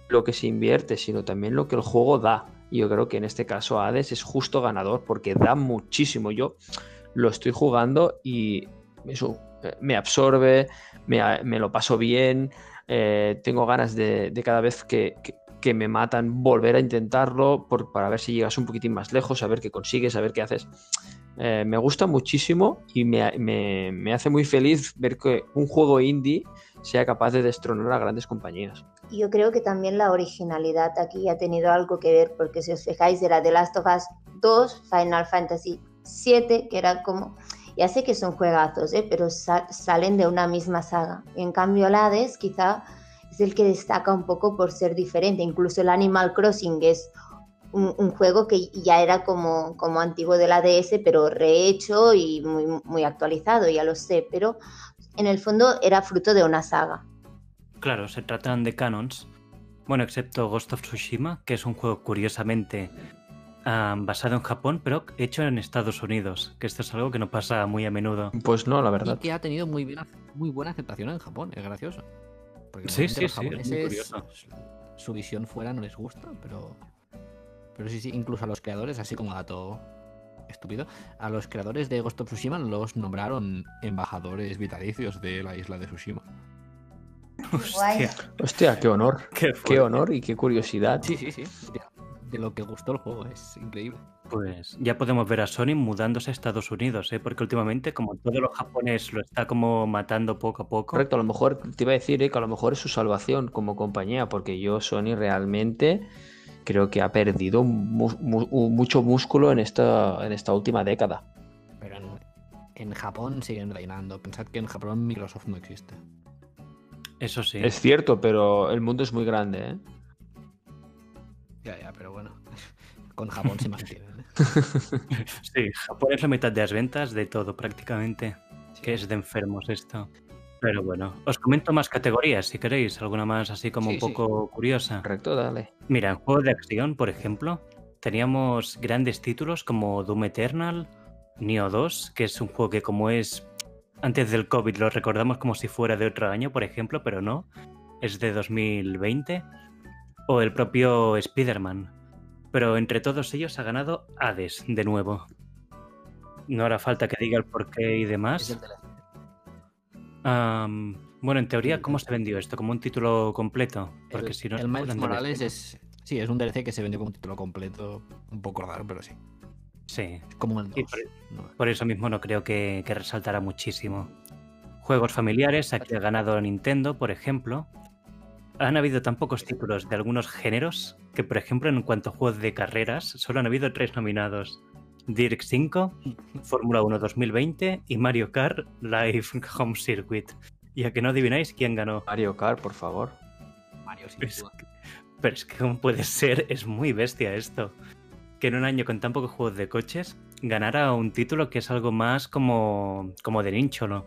lo que se invierte, sino también lo que el juego da. Y yo creo que en este caso Hades es justo ganador porque da muchísimo. Yo lo estoy jugando y eso eh, me absorbe, me, lo paso bien, eh, tengo ganas de, cada vez que, que- me matan volver a intentarlo para ver si llegas un poquitín más lejos, a ver qué consigues, a ver qué haces. Eh, me gusta muchísimo y me, me- me hace muy feliz ver que un juego indie sea capaz de destronar a grandes compañías. Yo creo que también la originalidad aquí ha tenido algo que ver, porque si os fijáis, era The Last of Us 2, Final Fantasy 7, que era como. Ya sé que son juegazos, ¿eh? pero sa- salen de una misma saga. En cambio, el Hades quizá es el que destaca un poco por ser diferente. Incluso el Animal Crossing es un, juego que ya era como, como antiguo de la DS, pero rehecho y muy, muy actualizado, ya lo sé. Pero en el fondo era fruto de una saga. Claro, se tratan de canons. Bueno, excepto Ghost of Tsushima, que es un juego curiosamente basado en Japón, pero hecho en Estados Unidos, que esto es algo que no pasa muy a menudo. Pues no, la Y verdad. que ha tenido muy, bien, muy buena aceptación en Japón, es gracioso. Porque Sí, sí, sí, es muy curioso. Su visión fuera no les gusta, pero. Pero sí, sí, incluso a los creadores, así como dato estúpido, a los creadores de Ghost of Tsushima los nombraron embajadores vitalicios de la isla de Tsushima. Hostia, Hostia, qué honor. qué honor y qué curiosidad. Sí, sí, sí. De, de lo que gustó el juego, es increíble. Pues ya podemos ver a Sony mudándose a Estados Unidos, ¿eh? porque últimamente, como todo lo japonés lo está como matando poco a poco, Correcto, a lo mejor te iba a decir eh, que a lo mejor es su salvación como compañía, porque yo, Sony, realmente creo que ha perdido mu- mu- mucho músculo en esta, en esta última década. Pero en, en Japón siguen reinando. Pensad que en Japón Microsoft no existe. Eso sí. Es cierto, pero el mundo es muy grande, ¿eh? Ya, ya, pero bueno. Con Japón se mantienen. ¿eh? Sí, Japón es la mitad de las ventas de todo prácticamente, que es de enfermos esto. Pero bueno, os comento más categorías si queréis, alguna más así como Sí, un sí. poco curiosa. Correcto, dale. Mira, en juego de acción, por ejemplo, teníamos grandes títulos como Doom Eternal, Neo 2, que es un juego que como es antes del COVID lo recordamos como si fuera de otro año, por ejemplo, pero no, es de 2020, o el propio Spider-Man. Pero entre todos ellos ha ganado Hades de nuevo. No hará falta que diga el porqué y demás. bueno, en teoría, ¿cómo se vendió esto? ¿Como un título completo? Porque el, si no el Miles Morales es. Sí, es un DLC que se vendió como un título completo. Un poco raro, pero sí. Sí, como el 2. Sí, por- Por eso mismo no creo que, que resaltará muchísimo. Juegos familiares, aquí ha ganado Nintendo, por ejemplo. Han habido tan pocos títulos de algunos géneros que, por ejemplo, en cuanto a juegos de carreras, solo han habido tres nominados. Dirk 5, Fórmula 1 2020 y Mario Kart Live Home Circuit. Y a que no adivináis quién ganó. Mario Kart, por favor. Mario, sin Es duda. que- pero es que cómo puede ser, es muy bestia esto. Que en un año con tan pocos juegos de coches ganara un título que es algo más como, como de nicho, ¿no?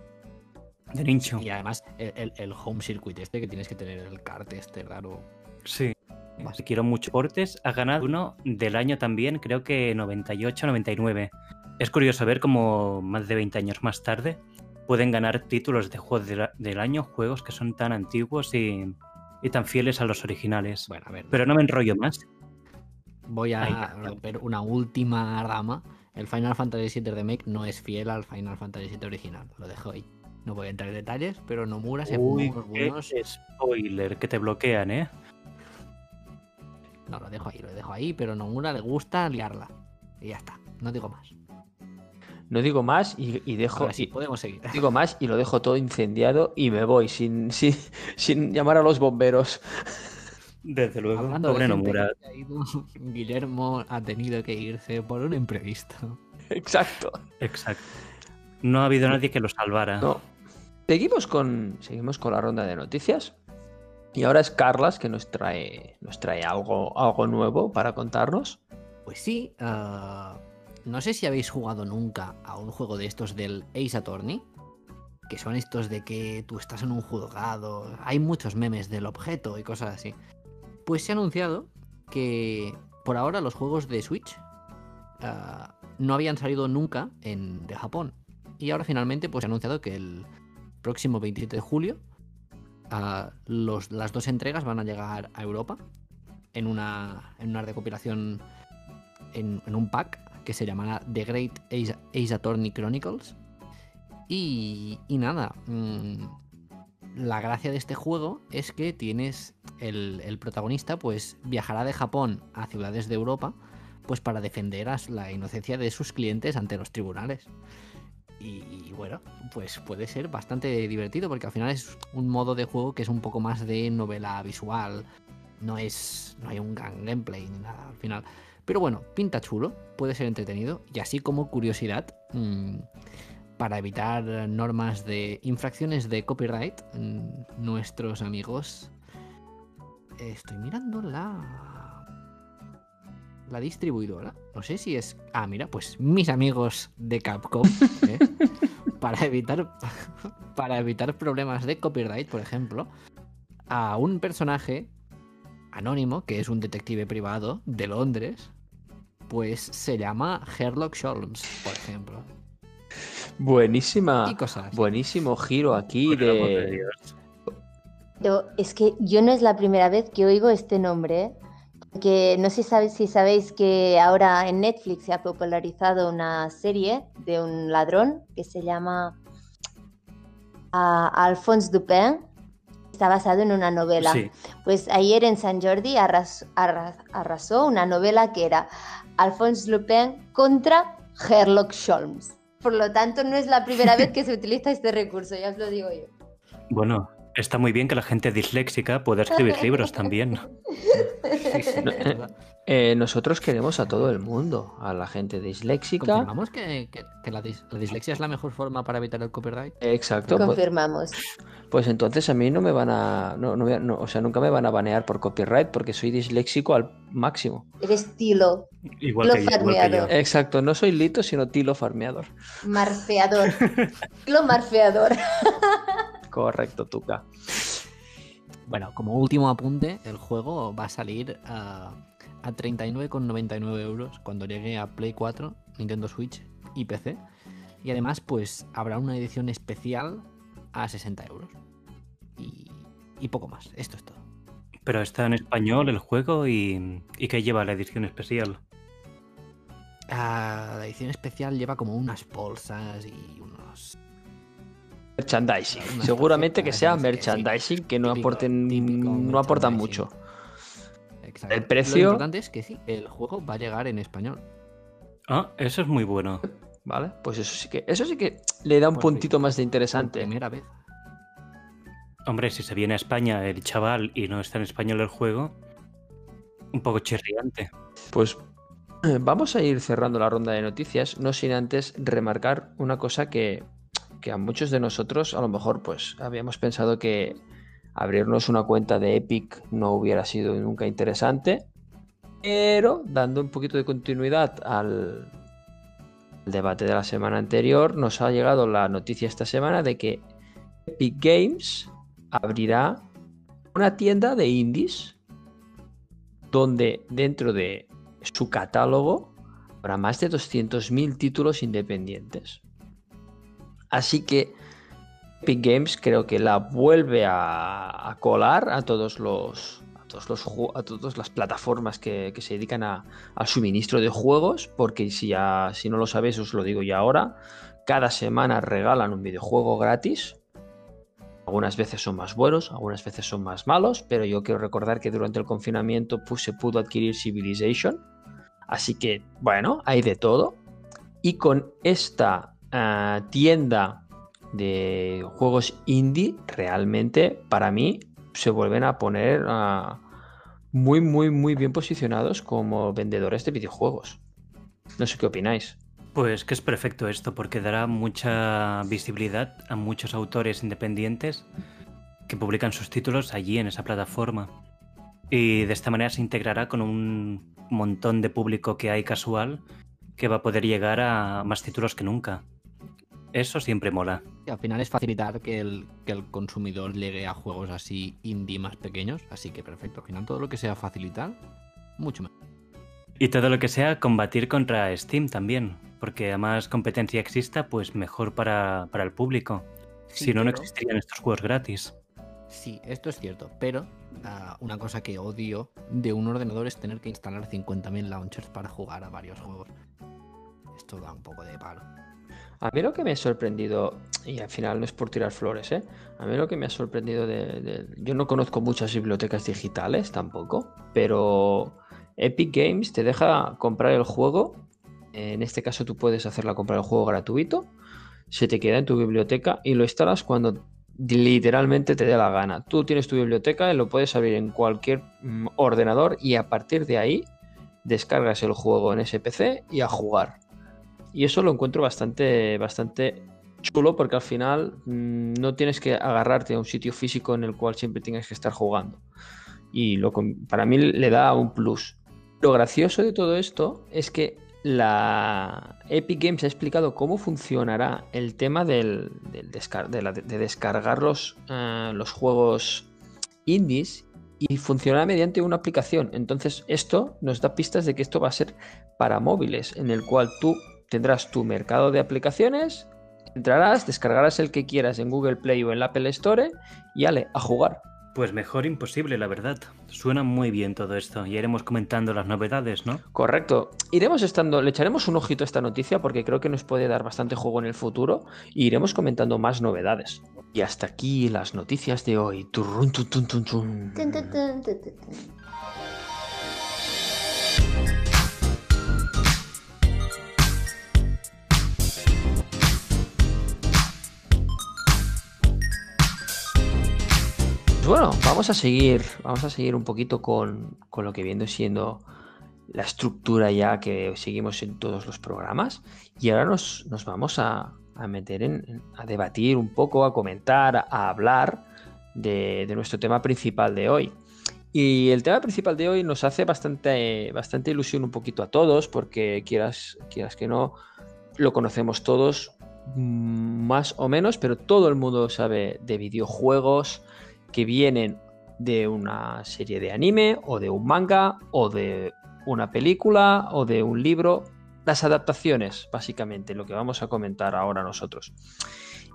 De nicho. Y además, el, el- el home circuit este que tienes que tener el kart este raro. Sí. Si quiero mucho portes, ha ganado uno del año también, creo que 98-99. Es curioso ver cómo más de 20 años más tarde pueden ganar títulos de juegos del, del año, juegos que son tan antiguos y, y tan fieles a los originales. Bueno, a ver. Pero no me enrollo más. Voy a romper una última rama. El Final Fantasy VII Remake no es fiel al Final Fantasy VII original. Lo dejo ahí. No voy a entrar en detalles, pero Nomura se fumó Uy, unos qué buenos. spoiler, que te bloquean, ¿eh? No, lo dejo ahí, lo dejo ahí, pero Nomura le gusta liarla. Y ya está, no digo más. No digo más y, y dejo. Ahora sí, y- podemos seguir. digo más y lo dejo todo incendiado y me voy sin, sin, sin llamar a los bomberos. Desde luego, Hablando de pobre Nomura. que ha ido, Guillermo ha tenido que irse por un imprevisto. Exacto. Exacto. No ha habido nadie que lo salvara. No. Seguimos con, seguimos con la ronda de noticias. Y ahora es Carlas que nos trae, nos trae algo, algo nuevo para contarnos. Pues sí, ah, no sé si habéis jugado nunca a un juego de estos del Ace Attorney, que son estos de que tú estás en un juzgado, hay muchos memes del objeto y cosas así. Pues se ha anunciado que por ahora los juegos de Switch ah, no habían salido nunca en, de Japón. Y ahora finalmente pues se ha anunciado que el próximo 27 de julio ah, las dos entregas van a llegar a Europa en una, en una recopilación en, un pack que se llamará The Great Ace, Attorney Chronicles. Y, y nada, mm, la gracia de este juego es que tienes el, el protagonista, pues viajará de Japón a ciudades de Europa, pues para defender la inocencia de sus clientes ante los tribunales. Y, y bueno, pues puede ser bastante divertido porque al final es un modo de juego que es un poco más de novela visual. No es. No hay un gran gameplay ni nada al final. Pero bueno, pinta chulo, puede ser entretenido. Y así como curiosidad, mm, para evitar normas de infracciones de copyright, mm, nuestros amigos. Estoy mirando la. La distribuidora. No sé si es. Ah, mira, pues mis amigos de Capcom. ¿eh? para evitar. Para evitar problemas de copyright, por ejemplo. A un personaje anónimo, que es un detective privado de Londres, pues se llama Sherlock Holmes, por ejemplo. Buenísima. Y cosas. así. Buenísimo giro aquí Por de es que yo no es la primera vez que oigo este nombre, ¿eh? porque no sé sabe- si sabéis que ahora en Netflix se ha popularizado una serie de un ladrón que se llama ah, Alphonse Dupin. Está basado en una novela. Sí, Pues ayer en San Jordi arras- arras- arrasó una novela que era Alphonse Lupin contra Sherlock Holmes. Por lo tanto, no es la primera vez que se utiliza este recurso, ya os lo digo yo. bueno, está muy bien que la gente disléxica pueda escribir libros también. Sí, sí, No, es verdad. Eh, nosotros queremos a todo el mundo, a la gente disléxica. Confirmamos que, que- que la, dis- la dislexia es la mejor forma para evitar el copyright. Exacto. Pues, Confirmamos. pues entonces a mí no me van a. No, no o sea, nunca me van a banear por copyright porque soy disléxico al máximo. Eres Tilo, Igual que, yo, igual que yo. farmeador. Exacto, no soy Lito, sino Tilo Farmeador. marfeador. Tilo marfeador. Correcto, Tuca. Bueno, como último apunte, el juego va a salir a, a 39,99 euros cuando llegue a Play 4, Nintendo Switch y PC. Y además, pues habrá una edición especial a 60 euros. Y, y poco más. Esto es todo. Pero está en español el juego y, y que lleva la edición especial. Ah, la edición especial lleva como unas bolsas y unos. Merchandising. Seguramente que sea merchandising que no aporten, no aportan mucho. Exacto. El precio- Lo importante es que sí, el juego va a llegar en español. Ah, eso es muy bueno. ¿Vale? Pues eso sí que, eso sí que le da un Por puntito fin. más de Por interesante. primera vez. Hombre, si se viene a España el chaval y no está en español el juego, un poco chirriante. Pues eh, vamos a ir cerrando la ronda de noticias, no sin antes remarcar una cosa que, que a muchos de nosotros a lo mejor pues habíamos pensado que abrirnos una cuenta de Epic no hubiera sido nunca interesante, pero dando un poquito de continuidad al, debate de la semana anterior, nos ha llegado la noticia esta semana de que Epic Games abrirá una tienda de indies donde dentro de su catálogo habrá más de 200.000 títulos independientes. Así que Epic Games creo que la vuelve a, colar a todos los a todos los a todas las plataformas que, que se dedican a- al suministro de juegos, porque si ya si no lo sabéis os lo digo ya ahora, cada semana regalan un videojuego gratis. Algunas veces son más buenos, algunas veces son más malos, pero yo quiero recordar que durante el confinamiento pues, se pudo adquirir Civilization. Así que, bueno, hay de todo. Y con esta ah, tienda de juegos indie, realmente para mí se vuelven a poner ah, muy, muy, muy bien posicionados como vendedores de videojuegos. No sé qué opináis. Pues que es perfecto esto, porque dará mucha visibilidad a muchos autores independientes que publican sus títulos allí en esa plataforma. Y de esta manera se integrará con un montón de público que hay casual que va a poder llegar a más títulos que nunca. Eso siempre mola. Y al final es facilitar que el, que el consumidor llegue a juegos así indie más pequeños. Así que perfecto. Al final todo lo que sea facilitar, mucho más. Y todo lo que sea combatir contra Steam también. Porque a más competencia exista, pues mejor para, para el público. Sí, si no, no existirían estos juegos gratis. Sí, esto es cierto, pero ah, una cosa que odio de un ordenador es tener que instalar 50.000 launchers para jugar a varios juegos. Esto da un poco de palo. A mí lo que me ha sorprendido, y al final no es por tirar flores, ¿eh? A mí lo que me ha sorprendido de, Yo no conozco muchas bibliotecas digitales tampoco, pero Epic Games te deja comprar el juego. En este caso tú puedes hacerla comprar el juego gratuito. Se te queda en tu biblioteca y lo instalas cuando literalmente te dé la gana. Tú tienes tu biblioteca y lo puedes abrir en cualquier mm, ordenador y a partir de ahí descargas el juego en ese PC y a jugar. Y eso lo encuentro bastante, bastante chulo porque al final mm, no tienes que agarrarte a un sitio físico en el cual siempre tengas que estar jugando. Y lo, para mí le da un plus. Lo gracioso de todo esto es que la Epic Games ha explicado cómo funcionará el tema del, de descargar los, eh, los juegos indies y funcionará mediante una aplicación. Entonces esto nos da pistas de que esto va a ser para móviles, en el cual tú tendrás tu mercado de aplicaciones, entrarás, descargarás el que quieras en Google Play o en la Apple Store y ale, a jugar. Pues mejor imposible, la verdad. Suena muy bien todo esto. Ya iremos comentando las novedades, ¿no? Correcto. Iremos estando, le echaremos un ojito a esta noticia porque creo que nos puede dar bastante juego en el futuro y iremos comentando más novedades. Y hasta aquí las noticias de hoy. Turrun, tun, tun, tun, bueno, vamos a seguir, vamos a seguir un poquito con, con lo que viene siendo la estructura ya que seguimos en todos los programas. Y ahora nos, nos vamos a, a meter en, a debatir un poco, a comentar, a hablar de, de nuestro tema principal de hoy. Y el tema principal de hoy nos hace bastante, bastante ilusión un poquito a todos, porque quieras, quieras que no, lo conocemos todos mm, más o menos, pero todo el mundo sabe de videojuegos que vienen de una serie de anime o de un manga o de una película o de un libro. Las adaptaciones, básicamente, lo que vamos a comentar ahora nosotros.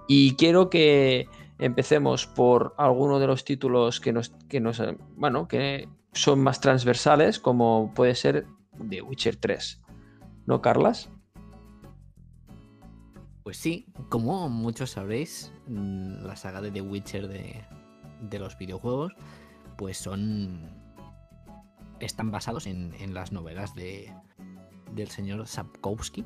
Y quiero que empecemos por alguno de los títulos que nos, que nos bueno, que son más transversales, como puede ser The Witcher 3. ¿No, Carlas? Pues sí, como muchos sabréis, mm, la saga de The Witcher de, de los videojuegos, pues son. están basados en, en las novelas de, del señor Sapkowski.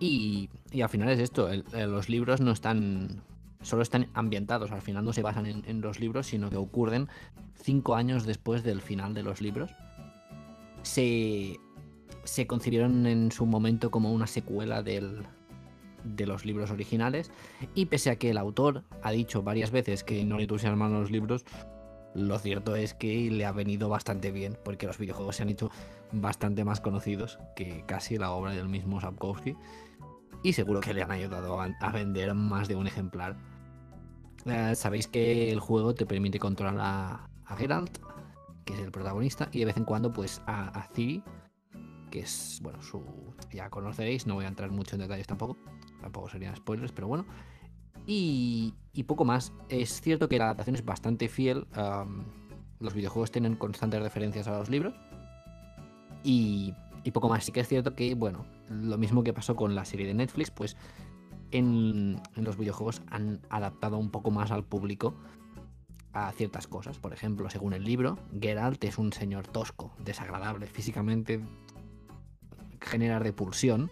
Y, y al final es esto, los libros no están. solo están ambientados, al final no se basan en, en los libros, sino que ocurren cinco años después del final de los libros. Se, se concibieron en su momento como una secuela del, de los libros originales y pese a que el autor ha dicho varias veces que no le entusiasman los libros, lo cierto es que le ha venido bastante bien porque los videojuegos se han hecho bastante más conocidos que casi la obra del mismo Sapkowski y seguro que le han ayudado a, vender más de un ejemplar. Eh, Sabéis que el juego te permite controlar a, a Geralt, que es el protagonista, y de vez en cuando pues a, a Ciri, que es, bueno, su... ya conoceréis, no voy a entrar mucho en detalles tampoco, tampoco serían spoilers, pero bueno. Y, poco más. Es cierto que la adaptación es bastante fiel. los videojuegos tienen constantes referencias a los libros. Y, y poco más. Sí que es cierto que, bueno, lo mismo que pasó con la serie de Netflix, pues en, en los videojuegos han adaptado un poco más al público a ciertas cosas. Por ejemplo, según el libro, Geralt es un señor tosco, desagradable, físicamente genera repulsión.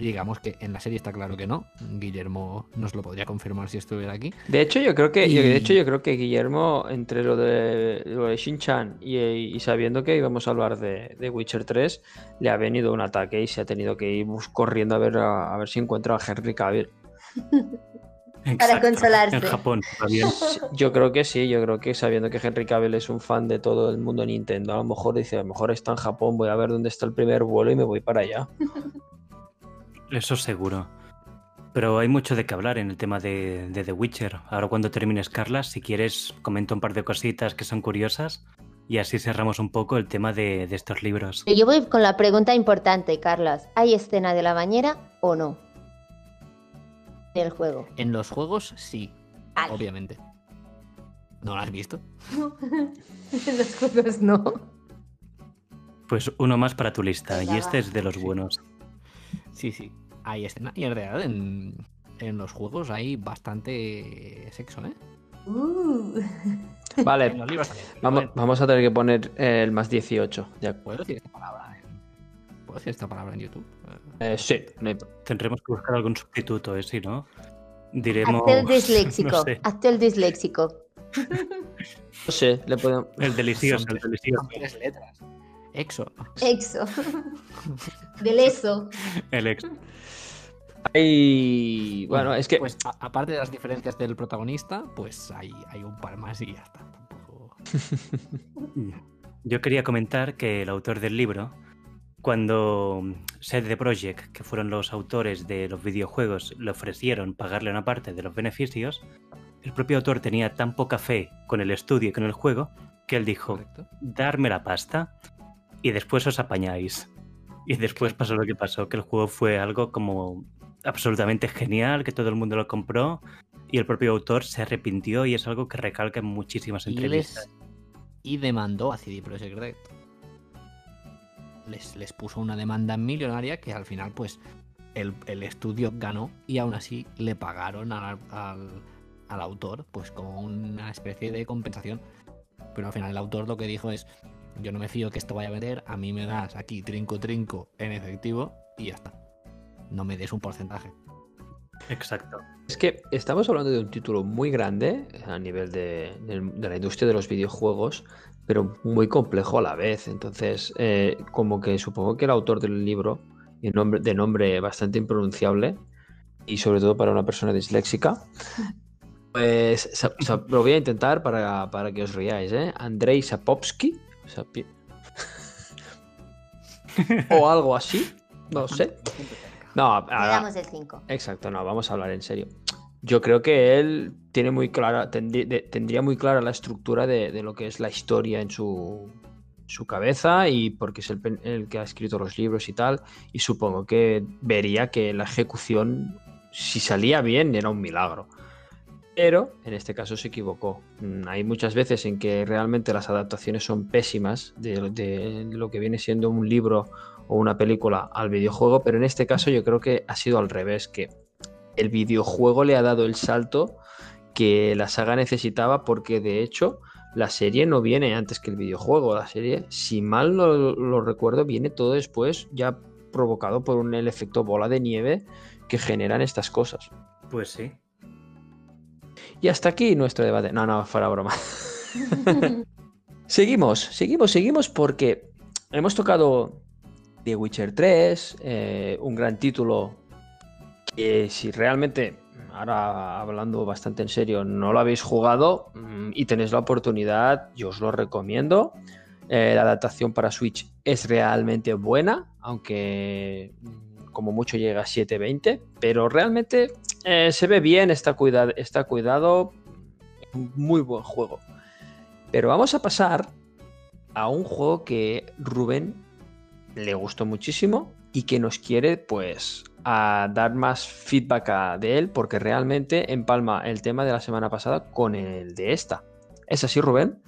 Digamos que en la serie está claro que no. Guillermo nos lo podría confirmar si estuviera aquí. De hecho, yo creo que, Y- de hecho, yo creo que Guillermo, entre lo de, lo de Shin-Chan y, y sabiendo que íbamos a hablar de, de Witcher 3, le ha venido un ataque y se ha tenido que ir corriendo a ver, a, a ver si encuentra a Henry Cavill. Exacto. consolarse. En Japón, Yo creo que sí, yo creo que sabiendo que Henry Cavill es un fan de todo el mundo Nintendo, a lo mejor dice, a lo mejor está en Japón, voy a ver dónde está el primer vuelo y me voy para allá. Eso seguro. Pero hay mucho de qué hablar en el tema de, de The Witcher. Ahora cuando termines, Carla, si quieres, comento un par de cositas que son curiosas y así cerramos un poco el tema de, de estos libros. Yo voy con la pregunta importante, Carlos. ¿Hay escena de la bañera o no? En el juego. En los juegos, sí, obviamente. ¿No lo has visto? en los juegos no. Pues uno más para tu lista y este va. es de los Sí. buenos. Sí, sí. Hay escena. Y en realidad en, en los juegos hay bastante sexo, ¿eh? Uh. Vale, En los libros también. vamos, Bueno, vamos a tener que poner el más 18. de acu- ¿Puedo decir esta palabra en, ¿Puedo decir esta palabra en YouTube? Eh, sí, no hay- Tendremos que buscar algún sustituto, ¿eh? Si no, diremos... Hazte el disléxico. no sé, Hazte el disléxico. no sé, le podemos... el delicioso, el delicioso. tres letras. Exo. Exo. Del eso. El ex. Hay... Bueno, es que... Pues a- aparte de las diferencias del protagonista, pues hay, hay un par más y ya está. Tampoco... Yo quería comentar que el autor del libro, cuando CD Projekt, que fueron los autores de los videojuegos, le ofrecieron pagarle una parte de los beneficios, el propio autor tenía tan poca fe con el estudio y con el juego que él dijo, Correcto. darme la pasta y después os apañáis. Y después pasó lo que pasó, que el juego fue algo como absolutamente genial, que todo el mundo lo compró y el propio autor se arrepintió y es algo que recalca en muchísimas Y, entrevistas. les, y demandó a CD Projekt Red. Les, les puso una demanda millonaria que al final, pues, el, el estudio ganó y aún así le pagaron al, al, al autor, pues, como una especie de compensación. Pero al final el autor lo que dijo es: Yo no me fío que esto vaya a vender, a mí me das aquí trinco trinco en efectivo y ya está. No me des un porcentaje. Exacto. Es que estamos hablando de un título muy grande a nivel de, de- de la industria de los videojuegos, pero muy complejo a la vez. Entonces, eh, como que supongo que el autor del libro, y nombre, de nombre bastante impronunciable, y sobre todo para una persona disléxica, pues sa- sa- lo voy a intentar para, para que os riáis, ¿eh? Andrei Sapowski. Sapi- o algo así, no sé. No, ahora- damos el 5. Exacto, no, vamos a hablar en serio. Yo creo que él tiene muy clara, tendría muy clara la estructura de, de lo que es la historia en su, su cabeza y porque es el, que ha escrito los libros y tal. Y supongo que vería que la ejecución, si salía bien, era un milagro. Pero en este caso se equivocó. Mm, Hay muchas veces en que realmente las adaptaciones son pésimas de, de lo que viene siendo un libro o una película al videojuego, pero en este caso yo creo que ha sido al revés, que el videojuego le ha dado el salto que la saga necesitaba porque de hecho la serie no viene antes que el videojuego, la serie, si mal lo, lo recuerdo, viene todo después ya provocado por un, el efecto bola de nieve que generan estas cosas. Pues sí. Y hasta aquí nuestro debate. No, no, fuera broma. Seguimos, seguimos, seguimos porque hemos tocado The Witcher 3, eh, un gran título que si realmente, ahora hablando bastante en serio, no lo habéis jugado mm, y tenéis la oportunidad, yo os lo recomiendo. Eh, la adaptación para Switch es realmente buena, aunque mm, como mucho llega a 720, pero realmente eh, se ve bien, está, está cuidado, muy buen juego. Pero vamos a pasar a un juego que Rubén le gustó muchísimo y que nos quiere pues a dar más feedback a- de él porque realmente empalma el tema de la semana pasada con el de esta. ¿Es así, Rubén?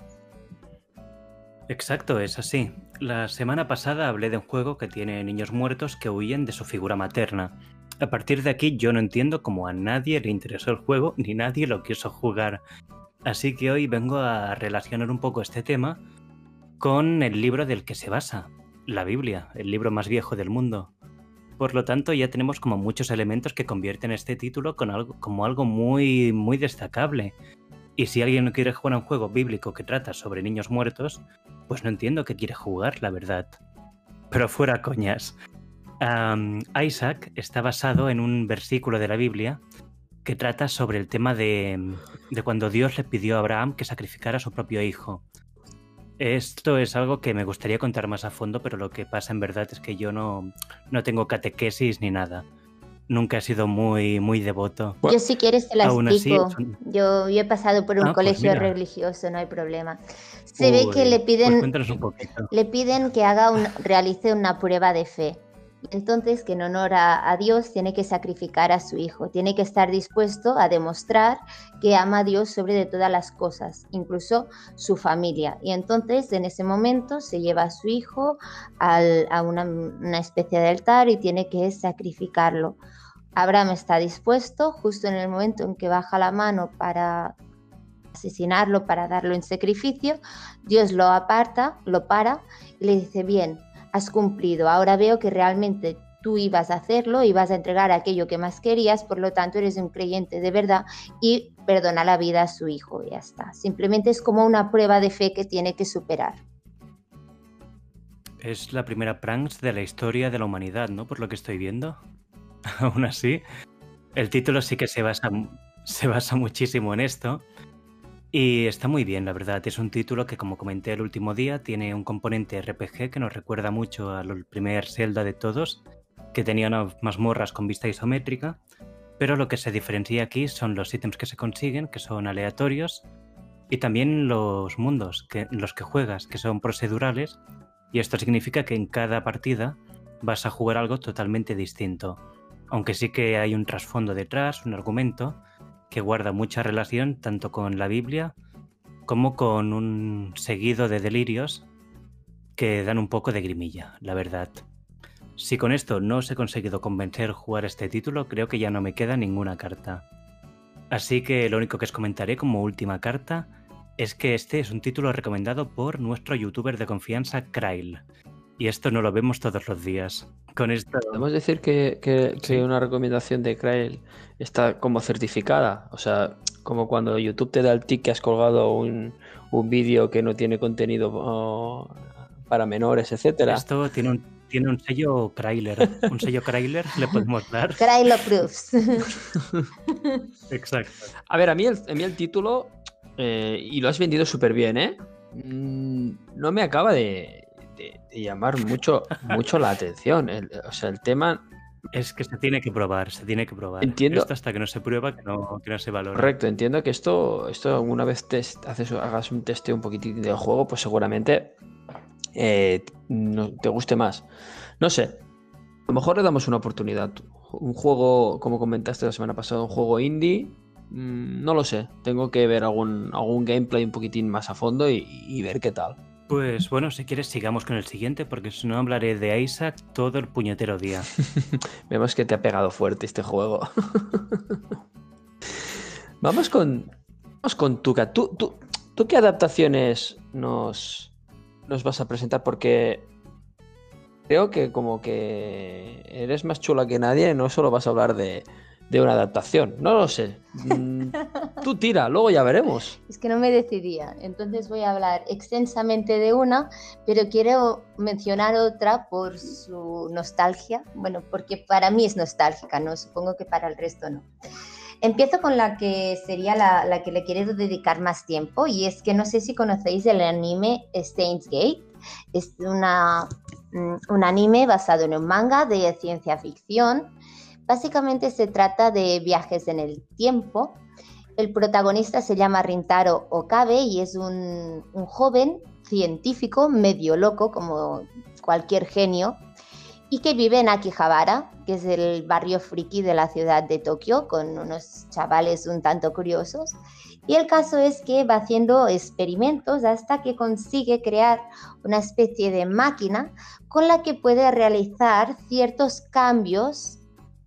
Exacto, es así. La semana pasada hablé de un juego que tiene niños muertos que huyen de su figura materna. A partir de aquí yo no entiendo cómo a nadie le interesó el juego ni nadie lo quiso jugar. Así que hoy vengo a relacionar un poco este tema con el libro del que se basa, la Biblia, el libro más viejo del mundo. Por lo tanto, ya tenemos como muchos elementos que convierten este título con algo, como algo muy, muy destacable. Y si alguien no quiere jugar a un juego bíblico que trata sobre niños muertos, pues no entiendo qué quiere jugar, la verdad. Pero fuera coñas. Am, Isaac está basado en un versículo de la Biblia que trata sobre el tema de, de cuando Dios le pidió a Abraham que sacrificara a su propio hijo. Esto es algo que me gustaría contar más a fondo, pero lo que pasa en verdad es que yo no, no tengo catequesis ni nada. Nunca he sido muy, muy devoto. Yo si quieres te la Aún así, explico. Yo, yo he pasado por un Ah, pues colegio religioso, no hay problema. Se ve que le pues piden, un le piden que haga un, realice una prueba de fe. Entonces, que en honor a, Dios tiene que sacrificar a su hijo, tiene que estar dispuesto a demostrar que ama a Dios sobre de todas las cosas, incluso su familia. Y entonces, en ese momento, se lleva a su hijo a una especie de altar y tiene que sacrificarlo. Abraham está dispuesto, justo en el momento en que baja la mano para asesinarlo, para darlo en sacrificio, Dios lo aparta, lo para y le dice, bien, has cumplido, ahora veo que realmente tú ibas a hacerlo, ibas a entregar aquello que más querías, por lo tanto eres un creyente de verdad y perdona la vida a su hijo, y ya está. Simplemente es como una prueba de fe que tiene que superar. Es la primera pranks de la historia de la humanidad, ¿no? Por lo que estoy viendo. Aún así, el título sí que se basa, se basa muchísimo en esto. Y está muy bien, la verdad. Es un título que, como comenté el último día, tiene un componente RPG que nos recuerda mucho al primer Zelda de todos, que tenía unas mazmorras con vista isométrica. Pero lo que se diferencia aquí son los ítems que se consiguen, que son aleatorios, y también los mundos que, los que juegas, que son procedurales, y esto significa que en cada partida vas a jugar algo totalmente distinto. Aunque sí que hay un trasfondo detrás, un argumento, que guarda mucha relación tanto con la Biblia como con un seguido de delirios que dan un poco de grimilla, la verdad. Si con esto no os he conseguido convencer jugar este título, creo que ya no me queda ninguna carta. Así que lo único que os comentaré como última carta es que este es un título recomendado por nuestro youtuber de confianza, Krail. Y esto no lo vemos todos los días. Con esto. Podemos decir que, que- que Sí. una recomendación de Krail está como certificada. O sea, como cuando YouTube te da el tic que has colgado un, un vídeo que no tiene contenido oh, para menores, etcétera. Esto tiene un, tiene un sello Krailer. Un sello Krailer le podemos dar. Cry lo proofs. Exacto. A ver, a mí el, a mí el título, eh, y lo has vendido súper bien, ¿eh? Mm, No me acaba de, de- de llamar mucho, mucho la atención. El- o sea, el tema, Es que se tiene que probar, se tiene que probar. Entiendo. Esto hasta que no se prueba, que no, que no se valora. correcto, entiendo que esto, esto alguna vez test- haces, hagas un testeo un poquitín del juego, pues seguramente eh, no- te guste más. No sé, a lo mejor le damos una oportunidad. Un juego, como comentaste la semana pasada, un juego indie. mm, No lo sé, tengo que ver algún, algún gameplay un poquitín más a fondo y, y ver qué tal. Pues bueno, si quieres sigamos con el siguiente, porque si no hablaré de Isaac todo el puñetero día. Vemos que te ha pegado fuerte este juego. vamos con. Vamos con Tuca. ¿Tú, tú, tú qué adaptaciones nos, nos vas a presentar? Porque creo que como que eres más chula que nadie, no solo vas a hablar de, de una adaptación. No lo sé. Mm, Tú tira, luego ya veremos. Es que no me decidía. Entonces voy a hablar extensamente de una, pero quiero mencionar otra por su nostalgia. Bueno, porque para mí es nostálgica, ¿no? Supongo que para el resto no. Empiezo con la que sería la, la que le quiero dedicar más tiempo y es que no sé si conocéis el anime Steins Gate. Es una, mm, un anime basado en un manga de ciencia ficción. Básicamente se trata de viajes en el tiempo. El protagonista se llama Rintaro Okabe y es un, un joven científico medio loco, como cualquier genio, y que vive en Akihabara, que es el barrio friki de la ciudad de Tokio, con unos chavales un tanto curiosos. Y el caso es que va haciendo experimentos hasta que consigue crear una especie de máquina con la que puede realizar ciertos cambios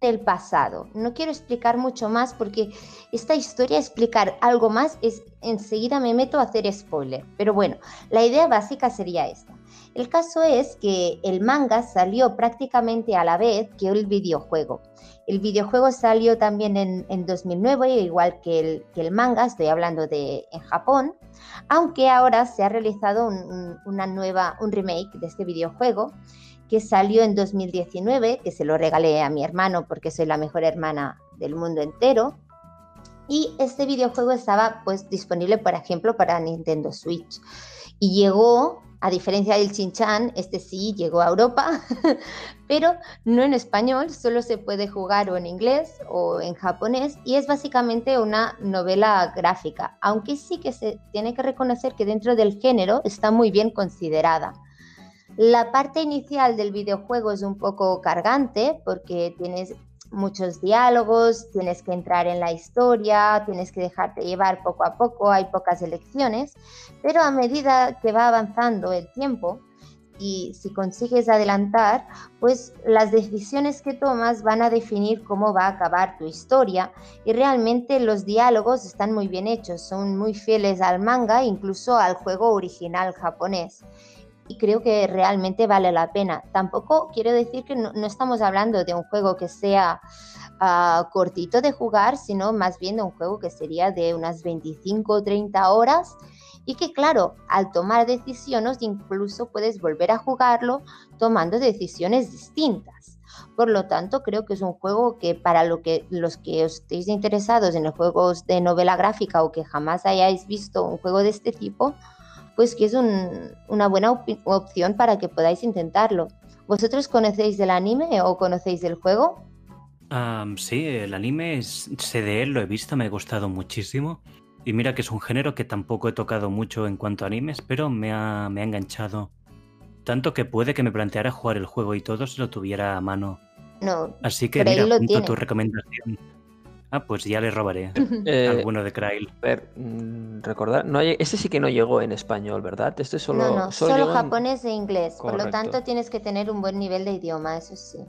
del pasado. No quiero explicar mucho más porque esta historia, explicar algo más, es enseguida me meto a hacer spoiler. Pero bueno, la idea básica sería esta. El caso es que el manga salió prácticamente a la vez que el videojuego. El videojuego salió también en, 2009, igual que el, que el, manga, estoy hablando de en Japón, aunque ahora se ha realizado un, una nueva, un remake de este videojuego que salió en 2019, que se lo regalé a mi hermano porque soy la mejor hermana del mundo entero. Y este videojuego estaba pues disponible, por ejemplo, para Nintendo Switch. Y llegó a diferencia del Chinchan, este sí llegó a Europa, pero no en español, solo se puede jugar o en inglés o en japonés y es básicamente una novela gráfica, aunque sí que se tiene que reconocer que dentro del género está muy bien considerada. La parte inicial del videojuego es un poco cargante porque tienes muchos diálogos, tienes que entrar en la historia, tienes que dejarte llevar poco a poco, hay pocas elecciones, pero a medida que va avanzando el tiempo y si consigues adelantar, pues las decisiones que tomas van a definir cómo va a acabar tu historia y realmente los diálogos están muy bien hechos, son muy fieles al manga, incluso al juego original japonés y creo que realmente vale la pena. Tampoco quiero decir que no, estamos hablando de un juego que sea ah, cortito de jugar, sino más bien de un juego que sería de unas 25 o 30 horas y que claro, al tomar decisiones incluso puedes volver a jugarlo tomando decisiones distintas. Por lo tanto, creo que es un juego que para lo que, los que estéis interesados en los juegos de novela gráfica o que jamás hayáis visto un juego de este tipo, pues que es una buena opción para que podáis intentarlo. ¿Vosotros conocéis del anime o conocéis del juego? sí, el anime sé de él, lo he visto, me ha gustado muchísimo. Y mira que es un género que tampoco he tocado mucho en cuanto a animes, pero me ha, me ha enganchado. Tanto que puede que me planteara jugar el juego y todo si lo tuviera a mano. No. Así que mira, junto tu recomendación. Ah, pues ya le robaré eh, alguno de Krail. A ver, mm, recordar, no este sí que no llegó en español, ¿verdad? Este solo, no, no, solo, japonés e inglés. Por lo tanto, tienes que tener un buen nivel de idioma, eso sí.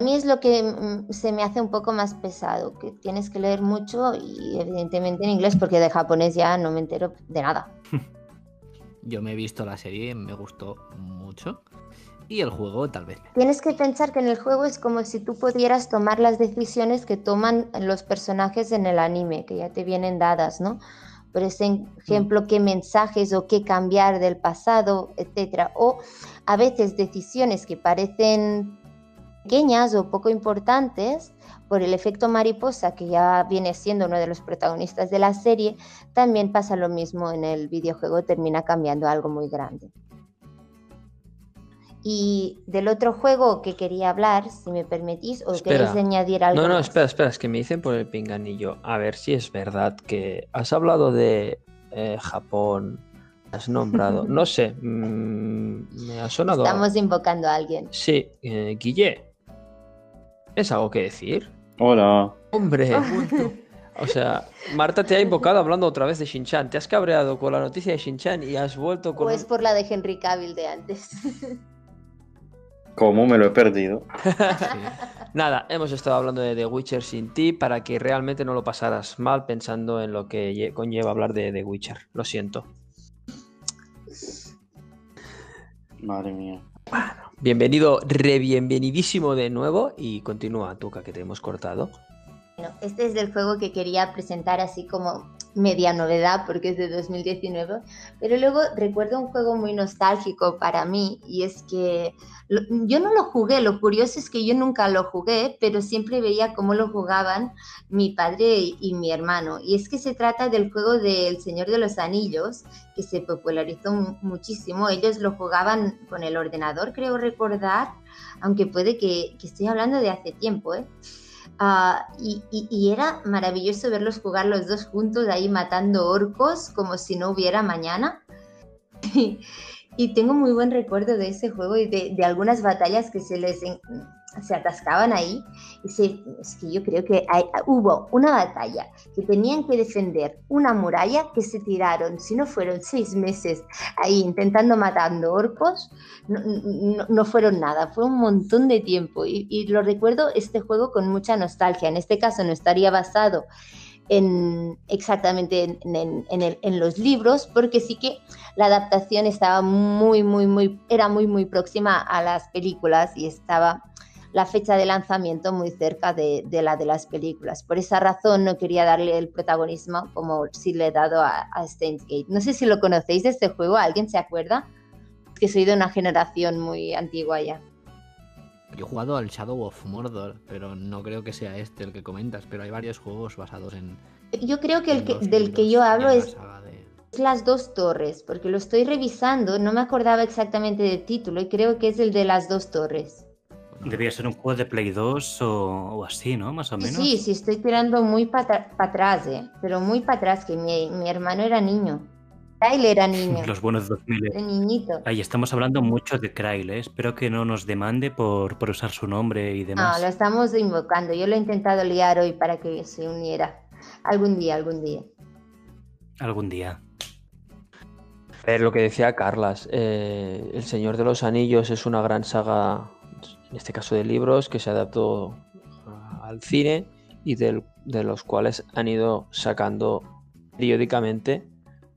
A mí es lo que mm, se me hace un poco más pesado, que tienes que leer mucho y evidentemente en inglés, porque de japonés ya no me entero de nada. Yo me he visto la serie, me gustó mucho y el juego tal vez. Tienes que pensar que en el juego es como si tú pudieras tomar las decisiones que toman los personajes en el anime, que ya te vienen dadas, ¿no? Por ejemplo, qué mensajes o qué cambiar del pasado, etcétera. O a veces decisiones que parecen pequeñas o poco importantes, por el efecto mariposa, que ya viene siendo uno de los protagonistas de la serie, también pasa lo mismo en el videojuego, termina cambiando algo muy grande. Y del otro juego que quería hablar, si me permitís, o queréis añadir algo. No, no, espera, espera, es que me dicen por el pinganillo. A ver si es verdad que has hablado de eh, Japón, has nombrado, no sé, mm, me ha sonado. Estamos invocando a alguien. Sí, eh, Guille. ¿Es algo que decir? Hola. Hombre. O sea, Marta te ha invocado hablando otra vez de Shinchan. Te has cabreado con la noticia de Shinchan y has vuelto con. Pues por la de Henry Cavill de antes. ¿Cómo me lo he perdido? Nada, hemos estado hablando de The Witcher sin ti para que realmente no lo pasaras mal pensando en lo que conlleva hablar de The Witcher. Lo siento. Madre mía. Bueno, bienvenido, re bienvenidísimo de nuevo y continúa, Tuca, que te hemos cortado. Bueno, este es el juego que quería presentar así como media novedad porque es de 2019, pero luego recuerdo un juego muy nostálgico para mí y es que yo no lo jugué, lo curioso es que yo nunca lo jugué, pero siempre veía cómo lo jugaban mi padre y, mi hermano. Y es que se trata del juego del Señor de los Anillos, que se popularizó muchísimo. Ellos lo jugaban con el ordenador, creo recordar, aunque puede que, que estoy hablando de hace tiempo, ¿eh? Ah, y, era maravilloso verlos jugar los dos juntos ahí matando orcos como si no hubiera mañana. y tengo muy buen recuerdo de ese juego y de algunas batallas que se les se atascaban ahí. Y es que yo creo que hubo una batalla que tenían que defender una muralla que se tiraron, si no fueron seis meses ahí intentando matando orcos, no, no, fueron nada, fue un montón de tiempo. Y, lo recuerdo este juego con mucha nostalgia. En este caso no estaría basado en, exactamente en, en los libros, porque sí que la adaptación estaba muy, muy, muy, era muy, muy próxima a las películas y estaba la fecha de lanzamiento muy cerca de, de la de las películas. Por esa razón no quería darle el protagonismo como si le he dado a, a Steins Gate. No sé si lo conocéis de este juego, ¿alguien se acuerda? Que soy de una generación muy antigua ya. Yo he jugado al Shadow of Mordor, pero no creo que sea este el que comentas, pero hay varios juegos basados en... Yo creo que el que, del que yo hablo de- es las dos torres, porque lo estoy revisando, no me acordaba exactamente del título y creo que es el de las dos torres. Debía ser un juego de Play 2 o, o así, ¿no? Más o menos. Sí, sí, estoy tirando muy para atrás, ¿eh? pero muy para atrás, que mi, mi hermano era niño. Kyle era niño, Los buenos 2000. era niñito. Ahí estamos hablando mucho de Krail, ¿eh? Espero que no nos demande por, por usar su nombre y No, demás. lo estamos invocando. Yo lo he intentado liar hoy para que se uniera. Algún día, algún día. Algún día. A ver, lo que decía Carlas, eh, El Señor de los Anillos es una gran saga, en este caso de libros, que se adaptó al cine y del- de los cuales han ido sacando periódicamente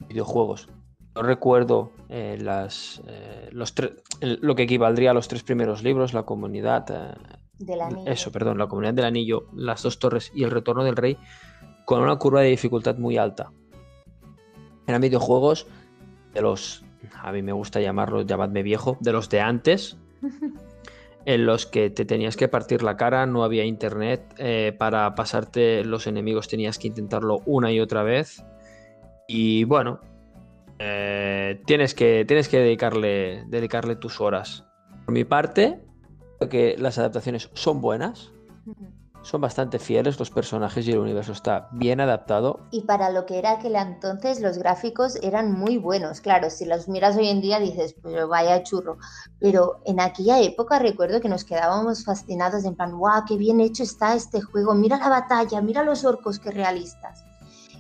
videojuegos. No recuerdo eh, las, eh, los lo que equivaldría a los tres primeros libros, La Comunidad, eh, Del anillo. eso, perdón, La Comunidad del Anillo, Las Dos Torres y El Retorno del Rey, con una curva de dificultad muy alta. Eran videojuegos de los, a mí me gusta llamarlos, llamadme viejo, de los de antes, en los que te tenías que partir la cara, no había internet, eh, para pasarte los enemigos tenías que intentarlo una y otra vez. Y bueno, eh, tienes, que, tienes que dedicarle, dedicarle tus horas. Por mi parte, creo que las adaptaciones son buenas. Son bastante fieles, los personajes y el universo está bien adaptado. Y para lo que era aquel entonces, los gráficos eran muy buenos. Claro, si los miras hoy en día dices, pero vaya churro. Pero en aquella época recuerdo que nos quedábamos fascinados en plan, guau, qué bien hecho está este juego. Mira la batalla, mira los orcos, qué realistas.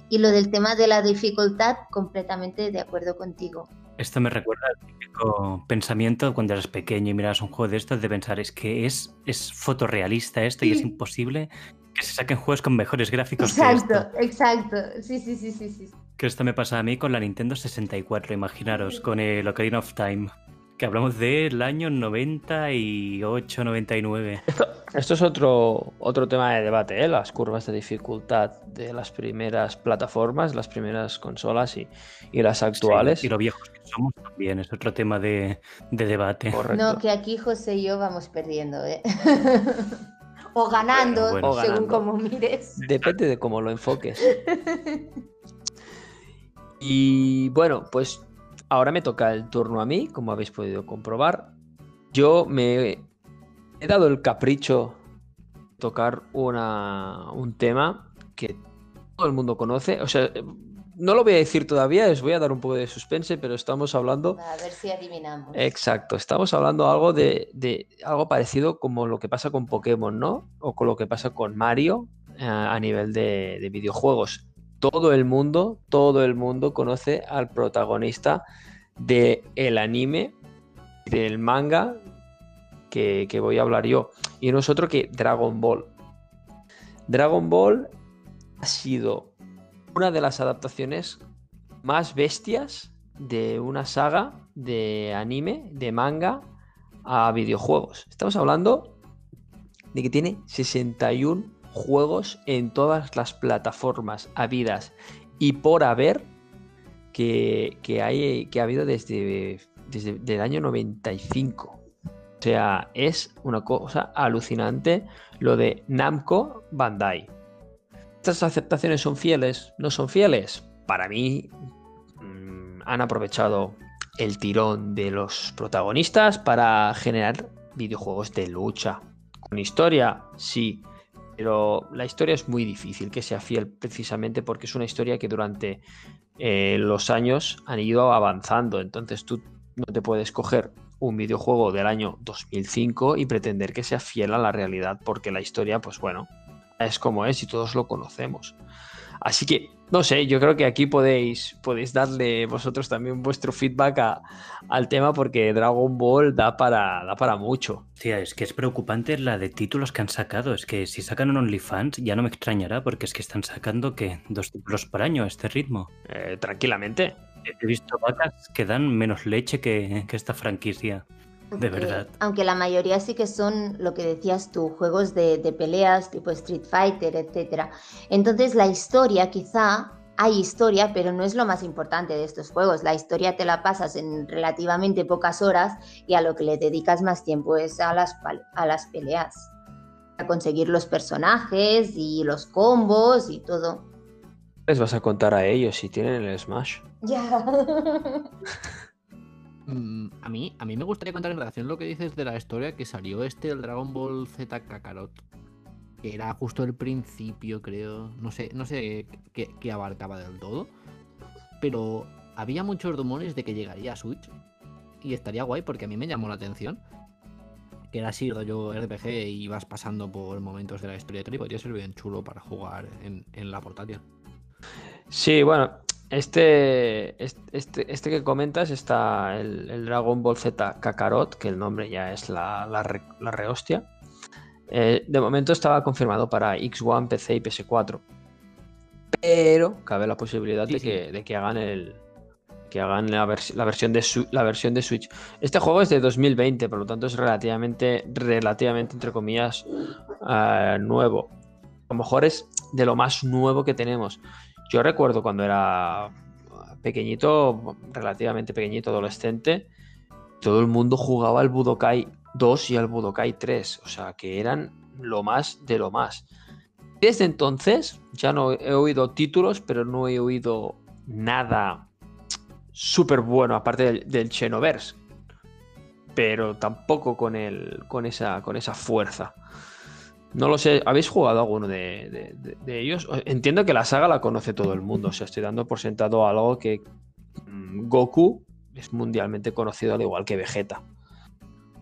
Y lo del tema de la dificultad, completamente de acuerdo contigo. Esto me recuerda al típico pensamiento cuando eras pequeño y mirabas un juego de estos de pensar, es que es, es fotorrealista esto y es imposible que se saquen juegos con mejores gráficos que Exacto, esto. exacto. Sí, sí, sí, sí, sí. Que esto me pasa a mí con la Nintendo 64, imaginaros, con el Ocarina of Time. Que hablamos del año 98, 99. Esto es otro, otro tema de debate, ¿eh? las curvas de dificultad de las primeras plataformas, las primeras consolas y, y las actuales. Sí, y lo viejos que somos también es otro tema de, de debate. Correcto. No, que aquí José y yo vamos perdiendo, ¿eh? o ganando, Bueno, bueno. O según ganando. como mires. Depende de cómo lo enfoques. Y bueno, pues ahora me toca el turno a mí, como habéis podido comprobar. Yo me he dado el capricho de tocar una, un tema que todo el mundo conoce. O sea, no lo voy a decir todavía, os voy a dar un poco de suspense, pero estamos hablando A ver si adivinamos. Exacto, estamos hablando algo de, de algo parecido como lo que pasa con Pokémon, ¿no? O con lo que pasa con Mario eh, a nivel de, de videojuegos. Todo el mundo, todo el mundo conoce al protagonista del el anime, del manga que, que voy a hablar yo. Y no es otro que Dragon Ball. Dragon Ball ha sido una de las adaptaciones más bestias de una saga de anime, de manga a videojuegos. Estamos hablando de que tiene 61 juegos en todas las plataformas habidas y por haber que, hay, que ha habido desde, desde el año 95. O sea, es una cosa alucinante lo de Namco Bandai. ¿Estas aceptaciones son fieles? ¿No son fieles? Para mí mm, han aprovechado el tirón de los protagonistas para generar videojuegos de lucha. Con historia, sí, pero la historia es muy difícil que sea fiel precisamente porque es una historia que durante eh, los años han ido avanzando. Entonces tú no te puedes coger un videojuego del año 2005 y pretender que sea fiel a la realidad porque la historia, pues bueno, es como es y todos lo conocemos. Así que No sé, yo creo que aquí podéis, podéis darle vosotros también vuestro feedback a- al tema porque Dragon Ball da para, da para mucho. Tía, es que es preocupante la de títulos que han sacado. Es que si sacan un OnlyFans ya no me extrañará porque es que están sacando que dos títulos por año a este ritmo. Eh, tranquilamente. He visto vacas que dan menos leche que, que esta franquicia. De Eh, verdad. aunque la mayoría sí que son lo que decías tú, juegos de, de peleas tipo Street Fighter, etc. Entonces la historia quizá, hay historia, pero no es lo más importante de estos juegos. La historia te la pasas en relativamente pocas horas y a lo que le dedicas más tiempo es a las, a las peleas. A conseguir los personajes y los combos y todo. Les vas a contar a ellos si tienen el Smash. Ya. Mm, a mí, a mí me gustaría contar en relación lo que dices de la historia que salió este, el Dragon Ball Z Kakarot. Que era justo el principio, creo. No sé, no sé qué, abarcaba del todo. Pero había muchos rumores de que llegaría a Switch. Y estaría guay porque a mí me llamó la atención. Que era así, rollo RPG y vas pasando por momentos de la historia tal, y podría ser bien chulo para jugar en, en la portátil. Sí, bueno, este, este, este, que comentas está el, el Dragon Ball Z Kakarot, que el nombre ya es la, la, re- la rehostia. Eh, de momento estaba confirmado para X1, PC y PS4. Pero cabe la posibilidad Sí, de, sí. Que, de que hagan el que hagan la, vers- la versión de la versión de Switch. Este juego es de 2020, por lo tanto es relativamente, relativamente entre comillas, eh, nuevo. A lo mejor es de lo más nuevo que tenemos. Yo recuerdo cuando era pequeñito, relativamente pequeñito, adolescente, todo el mundo jugaba al Budokai 2 y al Budokai 3, o sea, que eran lo más de lo más. Desde entonces ya no he oído títulos, pero no he oído nada súper bueno, aparte del, del. Pero tampoco con, el, con, esa, con esa fuerza. No lo sé, ¿habéis jugado alguno de, ellos? Entiendo que la saga la conoce todo el mundo, o sea, estoy dando por sentado algo que mm, Goku es mundialmente conocido al igual que Vegeta.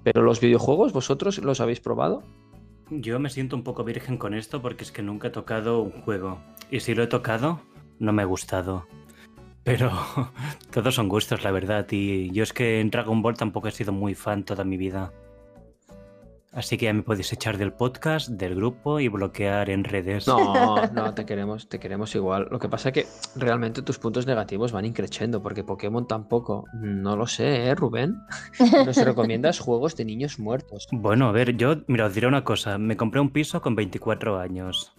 Pero los videojuegos, ¿vosotros los habéis probado? Yo me siento un poco virgen con esto porque es que nunca he tocado un juego. Y si lo he tocado, no me ha gustado. Pero todos son gustos, la verdad. Y yo es que en Dragon Ball tampoco he sido muy fan toda mi vida. Así que ya me podéis echar del podcast, del grupo y bloquear en redes. No, no, te queremos, te queremos igual. Lo que pasa es que realmente tus puntos negativos van increciendo, porque Pokémon tampoco. No lo sé, ¿eh, Rubén? Nos recomiendas juegos de niños muertos. Bueno, a ver, yo, mira, os diré una cosa. Me compré un piso con 24 años.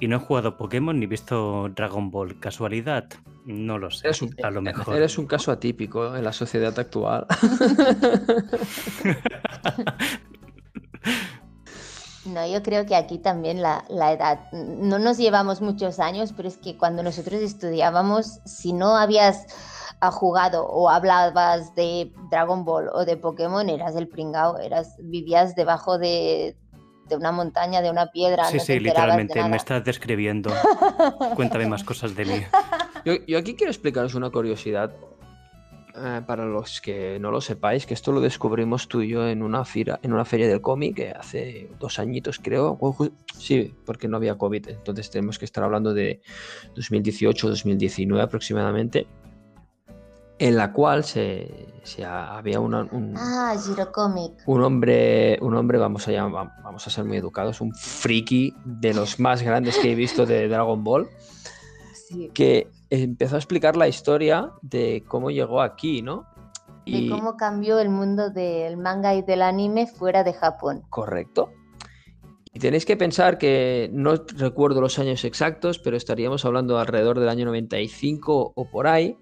Y no he jugado Pokémon ni visto Dragon Ball. ¿Casualidad? No lo sé. Eres un, a lo mejor. eres un caso atípico en la sociedad actual. No, yo creo que aquí también la, la edad, no nos llevamos muchos años, pero es que cuando nosotros estudiábamos, si no habías ah, jugado o hablabas de Dragon Ball o de Pokémon, eras el pringao, eras, vivías debajo de, de una montaña, de una piedra, Sí, no sí, literalmente. Me estás describiendo. Cuéntame más cosas de mí. Yo, yo aquí quiero explicaros una curiosidad eh, para los que no lo sepáis, que esto lo descubrimos tú y yo en una, fira, en una feria del cómic eh, hace dos añitos, creo. Sí, porque no había COVID, entonces tenemos que estar hablando de 2018-2019 aproximadamente, en la cual se, se ha- había una, un, Ah, Girocomic. un hombre, un hombre, vamos a llamar, vamos a ser muy educados, un friki de los más grandes que he visto de Dragon Ball Sí. que empezó a explicar la historia de cómo llegó aquí, ¿no? De cómo cambió el mundo del manga y del anime fuera de Japón. Correcto. Y tenéis que pensar que no recuerdo los años exactos, pero estaríamos hablando alrededor del año 95 o por ahí,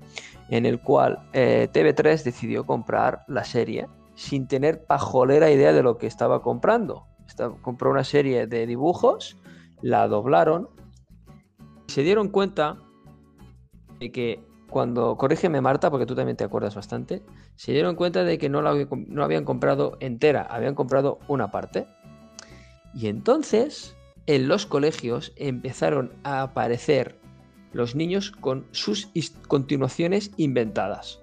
en el cual eh, TV3 decidió comprar la serie sin tener pajolera idea de lo que estaba comprando. Compró una serie de dibujos, la doblaron y se dieron cuenta de que cuando, corrígeme Marta, porque tú también te acuerdas bastante, se dieron cuenta de que no la, no habían comprado entera, habían comprado una parte. Y entonces, en los colegios empezaron a aparecer los niños con sus continuaciones inventadas.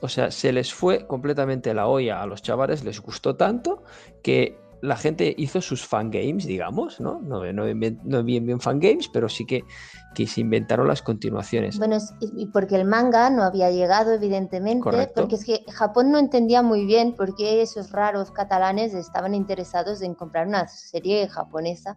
O sea, se les fue completamente la olla a los chavales, les gustó tanto que la gente hizo sus fangames, digamos, ¿no? No, no, bien, no bien, bien fangames, pero sí que, que se inventaron las continuaciones. Bueno, y porque el manga no había llegado, evidentemente, Correcto. porque es que Japón no entendía muy bien por qué esos raros catalanes estaban interesados en comprar una serie japonesa.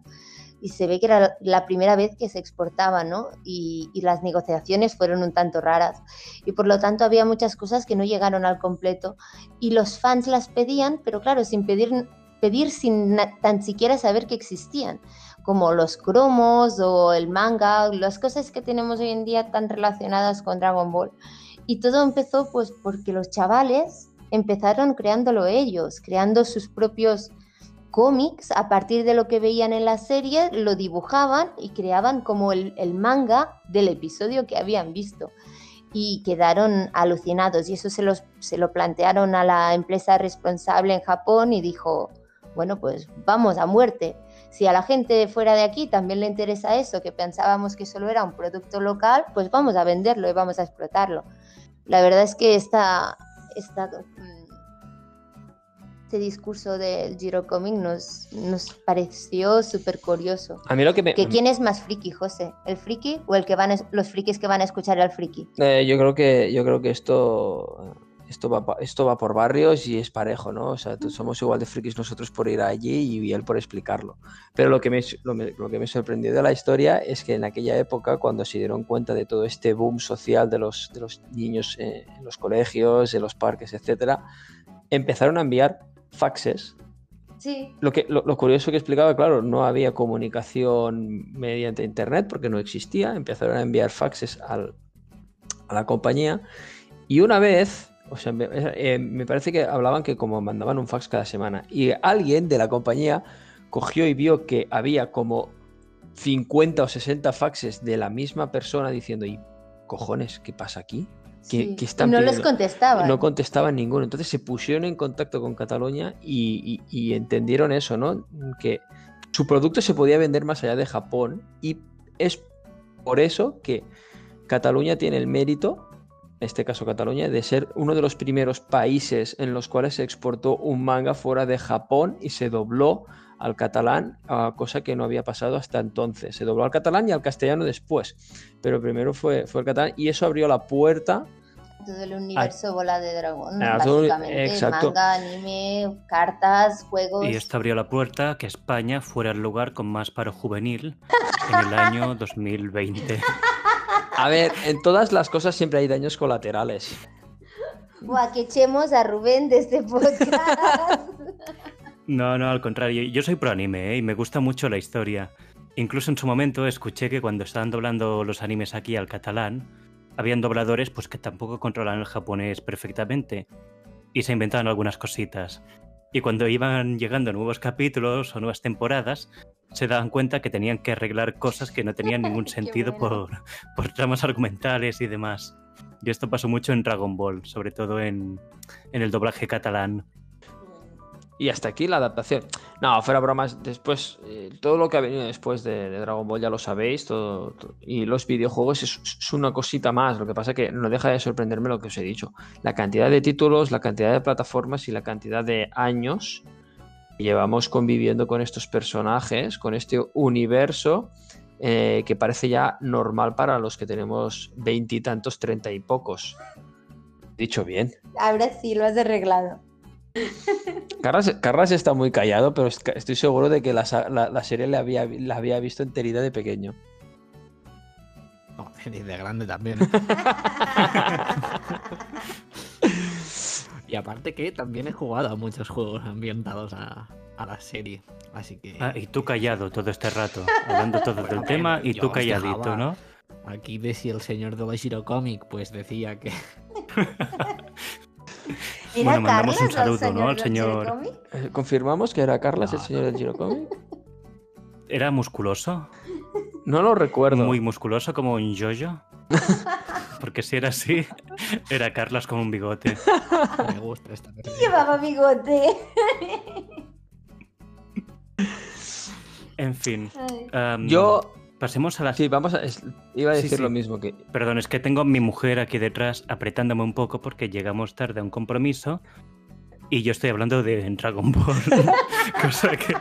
Y se ve que era la- la primera vez que se exportaba, ¿no? Y, y las negociaciones fueron un tanto raras. Y por lo tanto había muchas cosas que no llegaron al completo. Y los fans las pedían, pero claro, sin pedir, pedir sin tan siquiera saber que existían como los cromos o el manga, las cosas que tenemos hoy en día tan relacionadas con Dragon Ball. Y todo empezó pues porque los chavales empezaron creándolo ellos, creando sus propios cómics a partir de lo que veían en la serie, lo dibujaban y creaban como el, el manga del episodio que habían visto. Y quedaron alucinados y eso se, los, se lo plantearon a la empresa responsable en Japón y dijo, bueno, pues vamos a muerte si a la gente fuera de aquí también le interesa eso, que pensábamos que solo era un producto local, pues vamos a venderlo y vamos a explotarlo. La verdad es que esta, esta, mm, este discurso del Giro Comic nos, nos pareció súper curioso. A mí lo que me... ¿Que ¿Quién es más friki, José? ¿El friki o el que van a- los frikis que van a escuchar al friki? Eh, yo creo que yo creo que esto esto va esto va por barrios y es parejo, ¿no? O sea, somos igual de frikis nosotros por ir allí y él por explicarlo. Pero lo que me lo, lo que me sorprendió de la historia es que en aquella época cuando se dieron cuenta de todo este boom social de los de los niños eh, en los colegios, en los parques, etcétera, empezaron a enviar faxes Sí. lo, que, lo, lo curioso que explicaba, claro, no había comunicación mediante internet porque no existía. Empezaron a enviar faxes al- a la compañía y una vez, o sea, me, eh, me parece que hablaban que como mandaban un fax cada semana y alguien de la compañía cogió y vio que había como 50 o 60 faxes de la misma persona diciendo, y cojones, ¿qué pasa aquí? ¿Qué- sí. están no pidiendo? contestaban. No contestaban ninguno. Entonces se pusieron en contacto con Cataluña y, y- y entendieron eso, ¿no? Que su producto se podía vender más allá de Japón y es por eso que Cataluña tiene el mérito, en este caso Cataluña, de ser uno de los primeros países en los cuales se exportó un manga fuera de Japón y se dobló al catalán, ah, cosa que no había pasado hasta entonces. Se dobló al catalán y al castellano después, pero primero fue, fue el catalán y eso abrió la puerta todo el universo bola de dragón, Ah, básicamente. exacto. Manga, anime, cartas, juegos. Y esto abrió la puerta a que España fuera el lugar con más paro juvenil en el año 2020. A ver, en todas las cosas siempre hay daños colaterales. Buah, que echemos a Rubén de este podcast. No, no, al contrario. Yo soy pro anime ¿eh? y me gusta mucho la historia. Incluso en su momento escuché que cuando estaban doblando los animes aquí al catalán, habían dobladores pues que tampoco controlan el japonés perfectamente y se inventaban algunas cositas. Y cuando iban llegando nuevos capítulos o nuevas temporadas, se daban cuenta que tenían que arreglar cosas que no tenían ningún sentido bueno. por, por tramas argumentales y demás. Y esto pasó mucho en Dragon Ball, sobre todo en, en el doblaje catalán. Y hasta aquí la adaptación. No, fuera bromas. Después, eh, todo lo que ha venido después de, Dragon Ball ya lo sabéis. Y los videojuegos es, es una cosita más. Lo que pasa que no deja de sorprenderme lo que os he dicho. La cantidad de títulos, la cantidad de plataformas y la cantidad de años que llevamos conviviendo con estos personajes, con este universo eh, que parece ya normal para los que tenemos veintitantos, treinta y pocos. Dicho bien. Ahora sí, lo has arreglado. Carras, Carras está muy callado, pero est- estoy seguro de que la, sa- la- la serie la había, la había visto enterita de pequeño. No, y de grande también. y aparte que también he jugado a muchos juegos ambientados a, a la serie. Así que Ah, y tú callado todo este rato, hablando todo Bueno, del tema y tú calladito. ¿no? aquí de si el señor de la Shiro Comic pues decía que ¿Era Bueno, mandamos un Carlos, saludo, ¿no? al señor-? Eh, ¿Confirmamos que era Carlas el señor del Girocomic? Era musculoso, No lo recuerdo. muy musculoso como un yoyo. Porque si era así, era Carlas con un bigote. me gusta esta versión. Llevaba bigote. En fin. Am, Yo. Pasemos a las... Sí, vamos a. es- iba a decir sí. lo mismo que. Perdón, es que tengo a mi mujer aquí detrás apretándome un poco porque llegamos tarde a un compromiso Y yo estoy hablando de Dragon Ball. cosa que,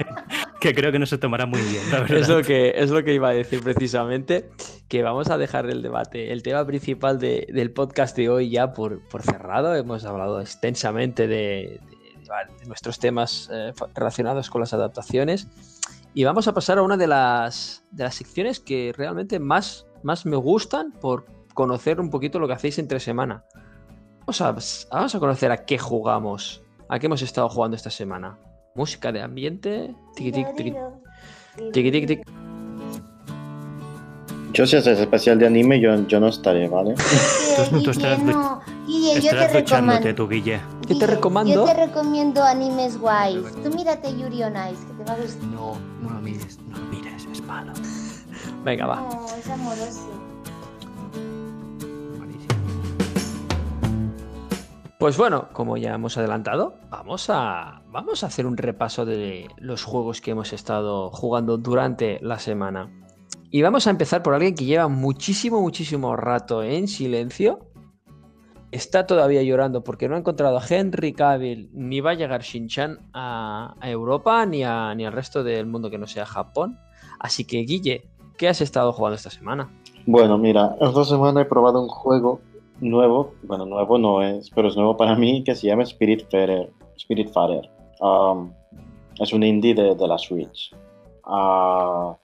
que creo que no se tomará muy bien, la verdad. Es lo, que, es lo que iba a decir precisamente, que vamos a dejar el debate, el tema principal de- del podcast de hoy ya por, por cerrado. Hemos hablado extensamente de, de- de nuestros temas eh, relacionados con las adaptaciones. Y vamos a pasar a una de las, de las secciones que realmente más, más me gustan por conocer un poquito lo que hacéis entre semana. Vamos a, vamos a conocer a qué jugamos, a qué hemos estado jugando esta semana. Música de ambiente. Tiqui, tiqui, tiqui, tiqui, tiqui, tiqui. Yo si haces especial de anime, yo, yo no estaré, ¿vale? Tú- tú no. Guille, yo tú, Guille. ¿Qué te recomiendo? Yo te recomiendo animes guays. Tú mírate Yuri on Ice, que te va a gustar. No, no lo mires, no lo mires, es malo. Venga, va. No, es amoroso. Pues bueno, como ya hemos adelantado, vamos a, vamos a hacer un repaso de los juegos que hemos estado jugando durante la semana. Y vamos a empezar por alguien que lleva muchísimo, muchísimo rato en silencio. Está todavía llorando porque no ha encontrado a Henry Cavill, ni va a llegar Shin-Chan a, a Europa, ni, al resto del mundo que no sea Japón. Así que, Guille, ¿qué has estado jugando esta semana? Bueno, mira, esta semana he probado un juego nuevo, bueno, nuevo no es, pero es nuevo para mí, que se llama Spirit Farer. Spirit. Um, es un indie de, de la Switch. Ah,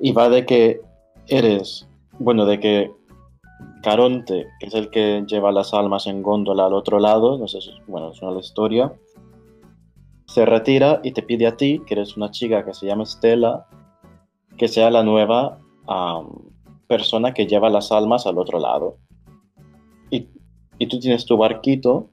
y va de que eres, bueno, de que Caronte, que es el que lleva las almas en góndola al otro lado, no sé, si- bueno, es una historia, se retira y te pide a ti, que eres una chica que se llama Stella, que sea la nueva am, persona que lleva las almas al otro lado. Y, y tú tienes tu barquito,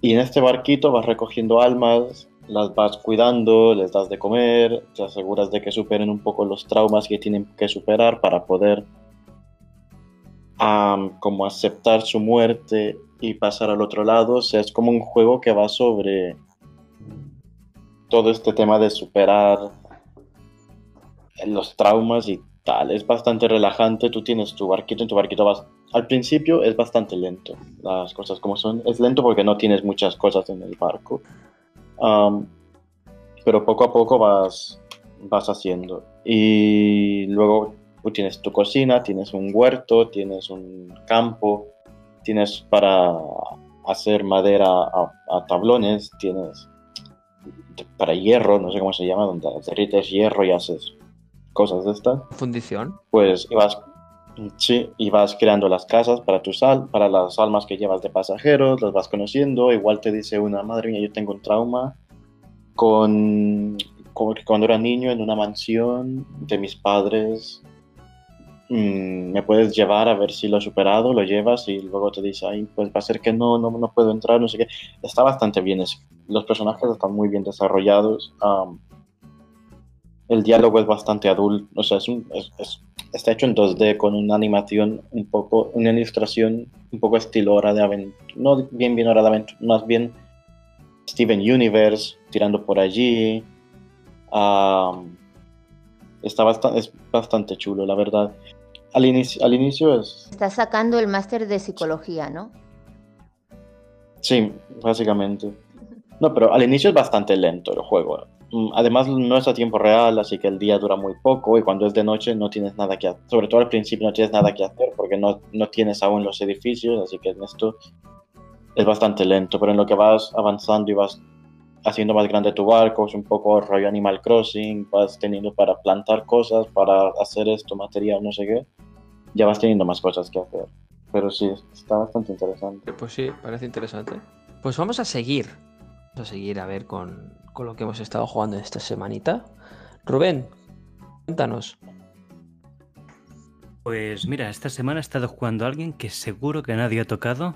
y en este barquito vas recogiendo almas, las vas cuidando, les das de comer, te aseguras de que superen un poco los traumas que tienen que superar para poder como aceptar su muerte y pasar al otro lado. O sea, es como un juego que va sobre todo este tema de superar los traumas y tal. Es bastante relajante. Tú tienes tu barquito, en tu barquito vas. Al principio es bastante lento, las cosas como son. Es lento porque no tienes muchas cosas en el barco. Pero poco a poco vas, vas haciendo. Y luego tú tienes tu cocina, tienes un huerto, tienes un campo, tienes para hacer madera a, a tablones, tienes para hierro, no sé cómo se llama, donde derrites hierro y haces cosas de estas. Fundición. Pues ibas, sí, y vas creando las casas para tus al, para las almas que llevas de pasajeros, las vas conociendo. Igual te dice una madre mía, yo tengo un trauma con, con- cuando era niño en una mansión de mis padres. mm, me puedes llevar a ver si lo he superado, lo llevas y luego te dice, ay, pues va a ser que no, no, no puedo entrar, no sé qué. Está bastante bien, es- los personajes están muy bien desarrollados. am, el diálogo es bastante adulto, o sea, es un- es- es- está hecho en 2D con una animación un poco, una ilustración un poco estilo hora de aventura, no bien bien hora de aventura, más bien Steven Universe tirando por allí. Está bastante, es bastante chulo, la verdad. Al inicio, al inicio es, Estás sacando el máster de psicología, ¿no? Sí, básicamente. No, pero al inicio es bastante lento el juego. Mm, Además no es a tiempo real, así que el día dura muy poco y cuando es de noche no tienes nada que hacer. Sobre todo al principio no tienes nada que hacer porque no, no tienes aún los edificios, así que en esto es bastante lento. Pero en lo que vas avanzando y vas haciendo más grande tu barco, es un poco rollo Animal Crossing, vas teniendo para plantar cosas, para hacer esto, material, no sé qué, ya vas teniendo más cosas que hacer. Pero sí, está bastante interesante. Pues sí, parece interesante. Pues vamos a seguir. Vamos a seguir a ver con, con lo que hemos estado jugando esta semanita. Rubén, cuéntanos. Pues mira, esta semana he estado jugando a alguien que seguro que nadie ha tocado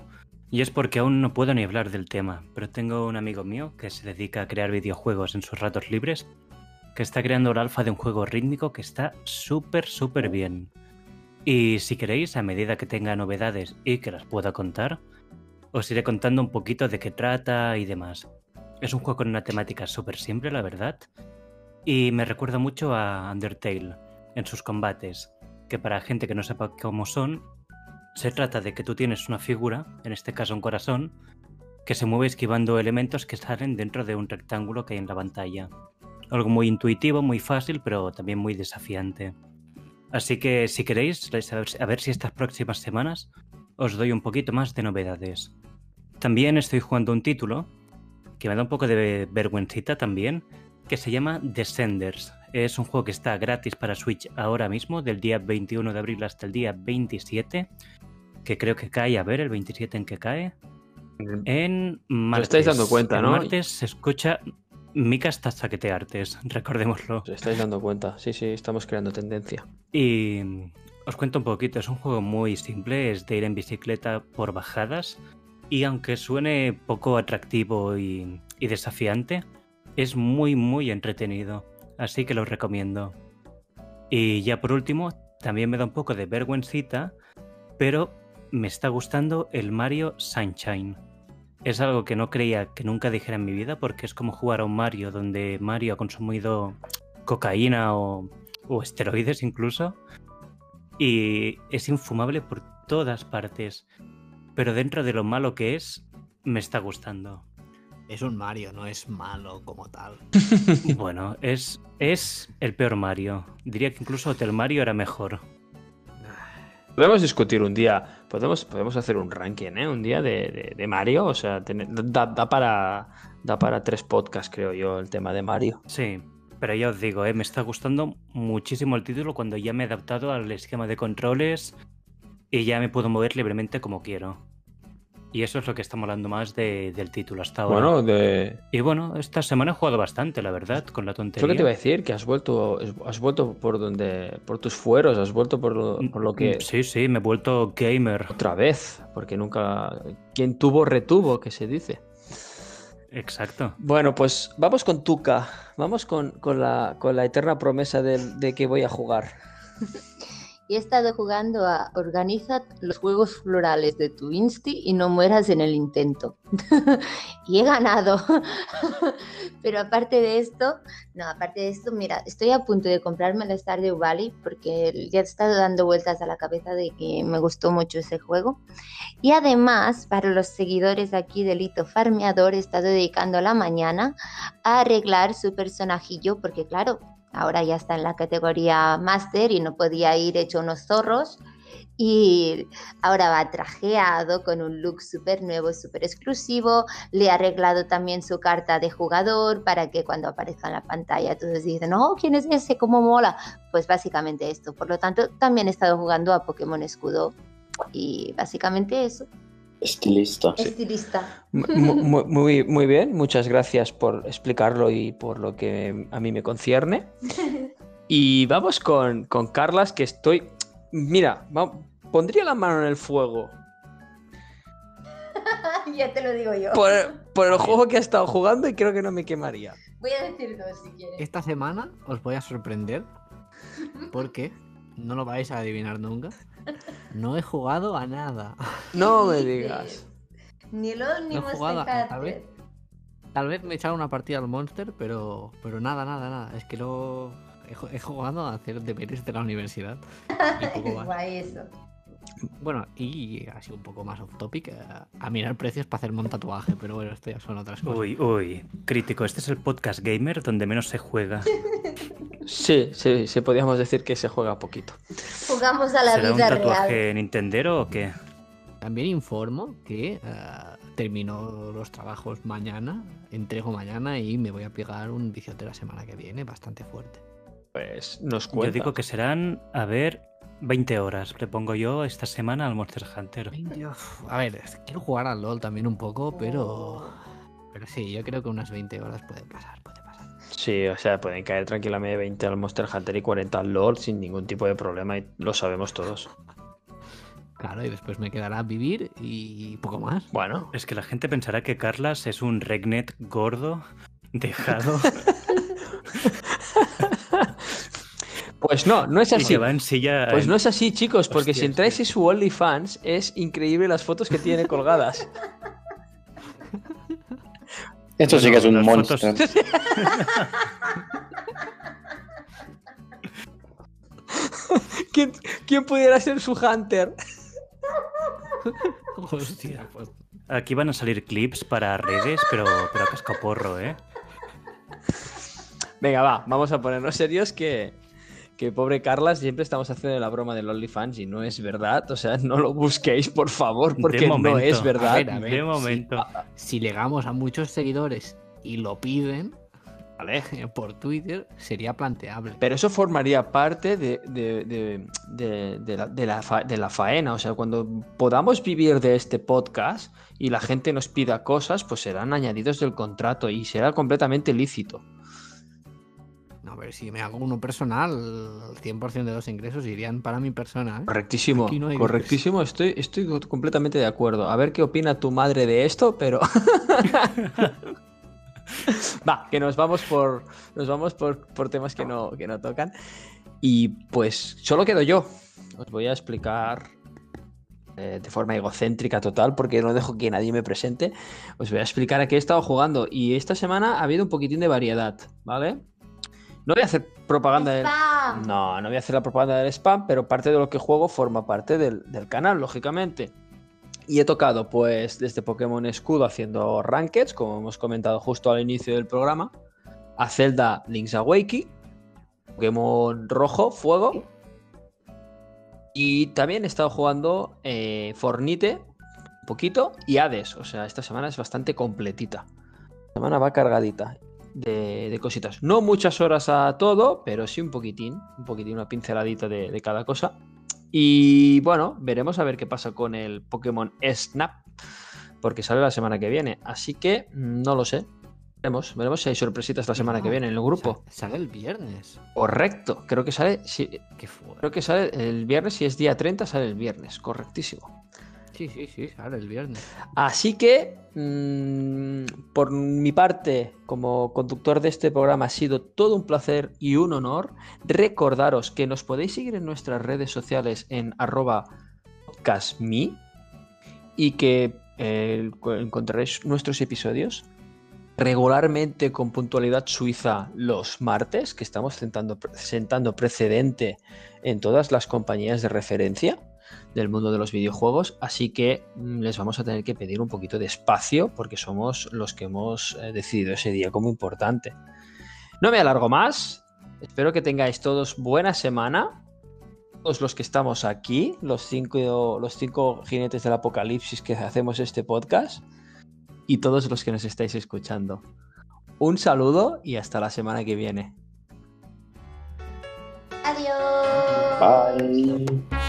y es porque aún no puedo ni hablar del tema, pero tengo un amigo mío que se dedica a crear videojuegos en sus ratos libres, que está creando el alfa de un juego rítmico que está súper, súper bien. Y si queréis, a medida que tenga novedades y que las pueda contar, os iré contando un poquito de qué trata y demás. Es un juego con una temática súper simple, la verdad, y me recuerda mucho a Undertale en sus combates, que para gente que no sepa cómo son, se trata de que tú tienes una figura, en este caso un corazón, que se mueve esquivando elementos que salen dentro de un rectángulo que hay en la pantalla. Algo muy intuitivo, muy fácil, pero también muy desafiante. Así que si queréis, a ver si estas próximas semanas os doy un poquito más de novedades. También estoy jugando un título que me da un poco de vergüencita también, que se llama Descenders. Es un juego que está gratis para Switch ahora mismo, del día 21 de abril hasta el día 27, que creo que cae, a ver, el 27 en que cae. Mm. En martes. Os estáis dando cuenta, En ¿no? martes se escucha Mika hasta saquete artes, recordémoslo. Os estáis dando cuenta. Sí, sí, estamos creando tendencia. Y os cuento un poquito, es un juego muy simple, es de ir en bicicleta por bajadas y aunque suene poco atractivo y, desafiante, es muy muy entretenido, así que lo recomiendo. Y ya por último, también me da un poco de vergüencita, pero me está gustando el Mario Sunshine. Es algo que no creía que nunca dijera en mi vida porque es como jugar a un Mario donde Mario ha consumido cocaína o, o esteroides incluso. Y es infumable por todas partes. Pero dentro de lo malo que es, me está gustando. Es un Mario, no es malo como tal. Bueno, es, es el peor Mario. Diría que incluso Hotel Mario era mejor. Podemos discutir un día, podemos, podemos hacer un ranking, ¿eh? Un día de, de- de Mario, o sea, da para, da para tres podcasts, creo yo, el tema de Mario. Sí, pero ya os digo, eh, me está gustando muchísimo el título cuando ya me he adaptado al esquema de controles y ya me puedo mover libremente como quiero. Y eso es lo que está molando más de- del título hasta ahora. Bueno, de... Y bueno, esta semana he jugado bastante, la verdad, con la tontería. que te iba a decir, que has vuelto, has vuelto por donde, por tus fueros, has vuelto por lo, por lo que... Mm, Sí, sí, me he vuelto gamer. Otra vez, porque nunca... Quien tuvo, retuvo, que se dice. Exacto. Bueno, pues vamos con Tuca. Vamos con, con la, con la eterna promesa del- de, que voy a jugar. He estado jugando a Organiza los juegos florales de tu Insti y no mueras en el intento. y he ganado. Pero aparte de esto, no, aparte de esto, mira, estoy a punto de comprarme el Stardew Valley porque ya he estado dando vueltas a la cabeza de que me gustó mucho ese juego. Y además, para los seguidores aquí del Hito Farmeador, he estado dedicando la mañana a arreglar su personajillo porque claro, ahora ya está en la categoría Master y no podía ir hecho unos zorros. Y ahora va trajeado con un look súper nuevo, súper exclusivo. Le he arreglado también su carta de jugador para que cuando aparezca en la pantalla todos dicen, oh, ¿quién es ese? ¿Cómo mola? Pues básicamente esto. Por lo tanto, también he estado jugando a Pokémon Escudo. Y básicamente eso. Estilista. Estilista. Mu- mu- Muy, muy bien, muchas gracias por explicarlo y por lo que a mí me concierne. Y vamos con, con Carlas, que estoy... Mira, va- pondría la mano en el fuego ya te lo digo yo. por, por el juego que ha estado jugando y creo que no me quemaría. Voy a decir dos si quieres. Esta semana os voy a sorprender porque no lo vais a adivinar nunca. No he jugado a nada. No me digas. Ni LOL ni No he jugado, Hunter. tal vez. Tal vez me he echado una partida al Monster, pero, pero nada, nada, nada. Es que no he, ju- he jugado a hacer deberes de la universidad. Y poco más. Guay eso. Bueno, y así un poco más off topic, eh, a mirar precios para hacerme un tatuaje, pero bueno, esto ya son otras cosas. Uy, uy, crítico, este es el podcast gamer donde menos se juega. Sí, sí, sí, podríamos decir que se juega poquito. Jugamos a la ¿Será un vida tatuaje real. Nintendero o qué? También informo que eh, termino los trabajos mañana, entrego mañana y me voy a pegar un viciote la semana que viene, bastante fuerte. Pues nos Yo cuenta. digo que serán, a ver, 20 horas. Le pongo yo esta semana al Monster Hunter. A ver, quiero jugar al LOL también un poco, pero... Pero sí, yo creo que unas 20 horas puede pasar, puede pasar. Sí, o sea, pueden caer tranquilamente 20 al Monster Hunter y 40 al LoL sin ningún tipo de problema y lo sabemos todos. Claro, y después me quedará vivir y poco más. Bueno, Es que la gente pensará que Carlas es un regnet gordo, dejado, pues no, no es y así. que va en silla. Pues en- no es así, chicos, porque si entráis tío. en su OnlyFans es increíble las fotos que tiene colgadas. Esto sí que es un fotos- ¿Quién, quién pudiera ser su Hunter? Hostia, pues Aquí van a salir clips para redes, pero, pero a cascoporro, ¿eh? Venga, va, vamos a ponernos serios que, que pobre Carla siempre estamos haciendo la broma del OnlyFans y no es verdad. O sea, no lo busquéis, por favor, porque momento. no es A verdad. ver, a ver, De si- momento. Si llegamos a muchos seguidores y lo piden, ¿vale? Por Twitter, sería planteable. Pero eso formaría parte de, de- de- de- de la, de la fa- de la faena. O sea, cuando podamos vivir de este podcast y la gente nos pida cosas, pues serán añadidos del contrato y será completamente lícito. A ver, si me hago uno personal, el 100% de los ingresos irían para mi persona. ¿eh? Correctísimo, no correctísimo. Estoy, estoy completamente de acuerdo. A ver qué opina tu madre de esto, pero. Va, que nos vamos por. Nos vamos por, por temas que no, que no tocan. Y pues solo quedo yo. Os voy a explicar eh, de forma egocéntrica total, porque no dejo que nadie me presente. Os voy a explicar a qué he estado jugando. Y esta semana ha habido un poquitín de variedad, ¿vale? No voy a hacer propaganda del. Spam. No, no voy a hacer la propaganda del spam, pero parte de lo que juego forma parte del, del canal, lógicamente. Y he tocado, pues, desde Pokémon Escudo haciendo rankeds, como hemos comentado justo al inicio del programa, a Zelda Link's Awakening, Pokémon Rojo, Fuego. Y también he estado jugando eh, Fornite un poquito y Hades. O sea, esta semana es bastante completita. La semana va cargadita de, de cositas. No muchas horas a todo, pero sí un poquitín, un poquitín, una pinceladita de, de cada cosa. Y bueno, veremos a ver qué pasa con el Pokémon Snap, porque sale la semana que viene. Así que mm, no lo sé. Veremos, veremos si hay sorpresitas la semana que viene en el grupo. sa- Sale el viernes. Correcto, creo que sale, sí, Qué fuerte. creo que sale el viernes, si es día 30, sale el viernes, correctísimo. Sí, sí, sí, sale el viernes. Así que, mm, por mi parte, como conductor de este programa, ha sido todo un placer y un honor. Recordaros que nos podéis seguir en nuestras redes sociales en arroba podcastme y que eh, encontraréis nuestros episodios regularmente con puntualidad suiza los martes, que estamos sentando precedente en todas las compañías de referencia del mundo de los videojuegos, así que mm, les vamos a tener que pedir un poquito de espacio porque somos los que hemos eh, decidido ese día como importante. No me alargo más, espero que tengáis todos buena semana. Todos los que estamos aquí, los cinco, los cinco jinetes del apocalipsis que hacemos este podcast, y todos los que nos estáis escuchando. Un saludo y hasta la semana que viene. Adiós. Bye.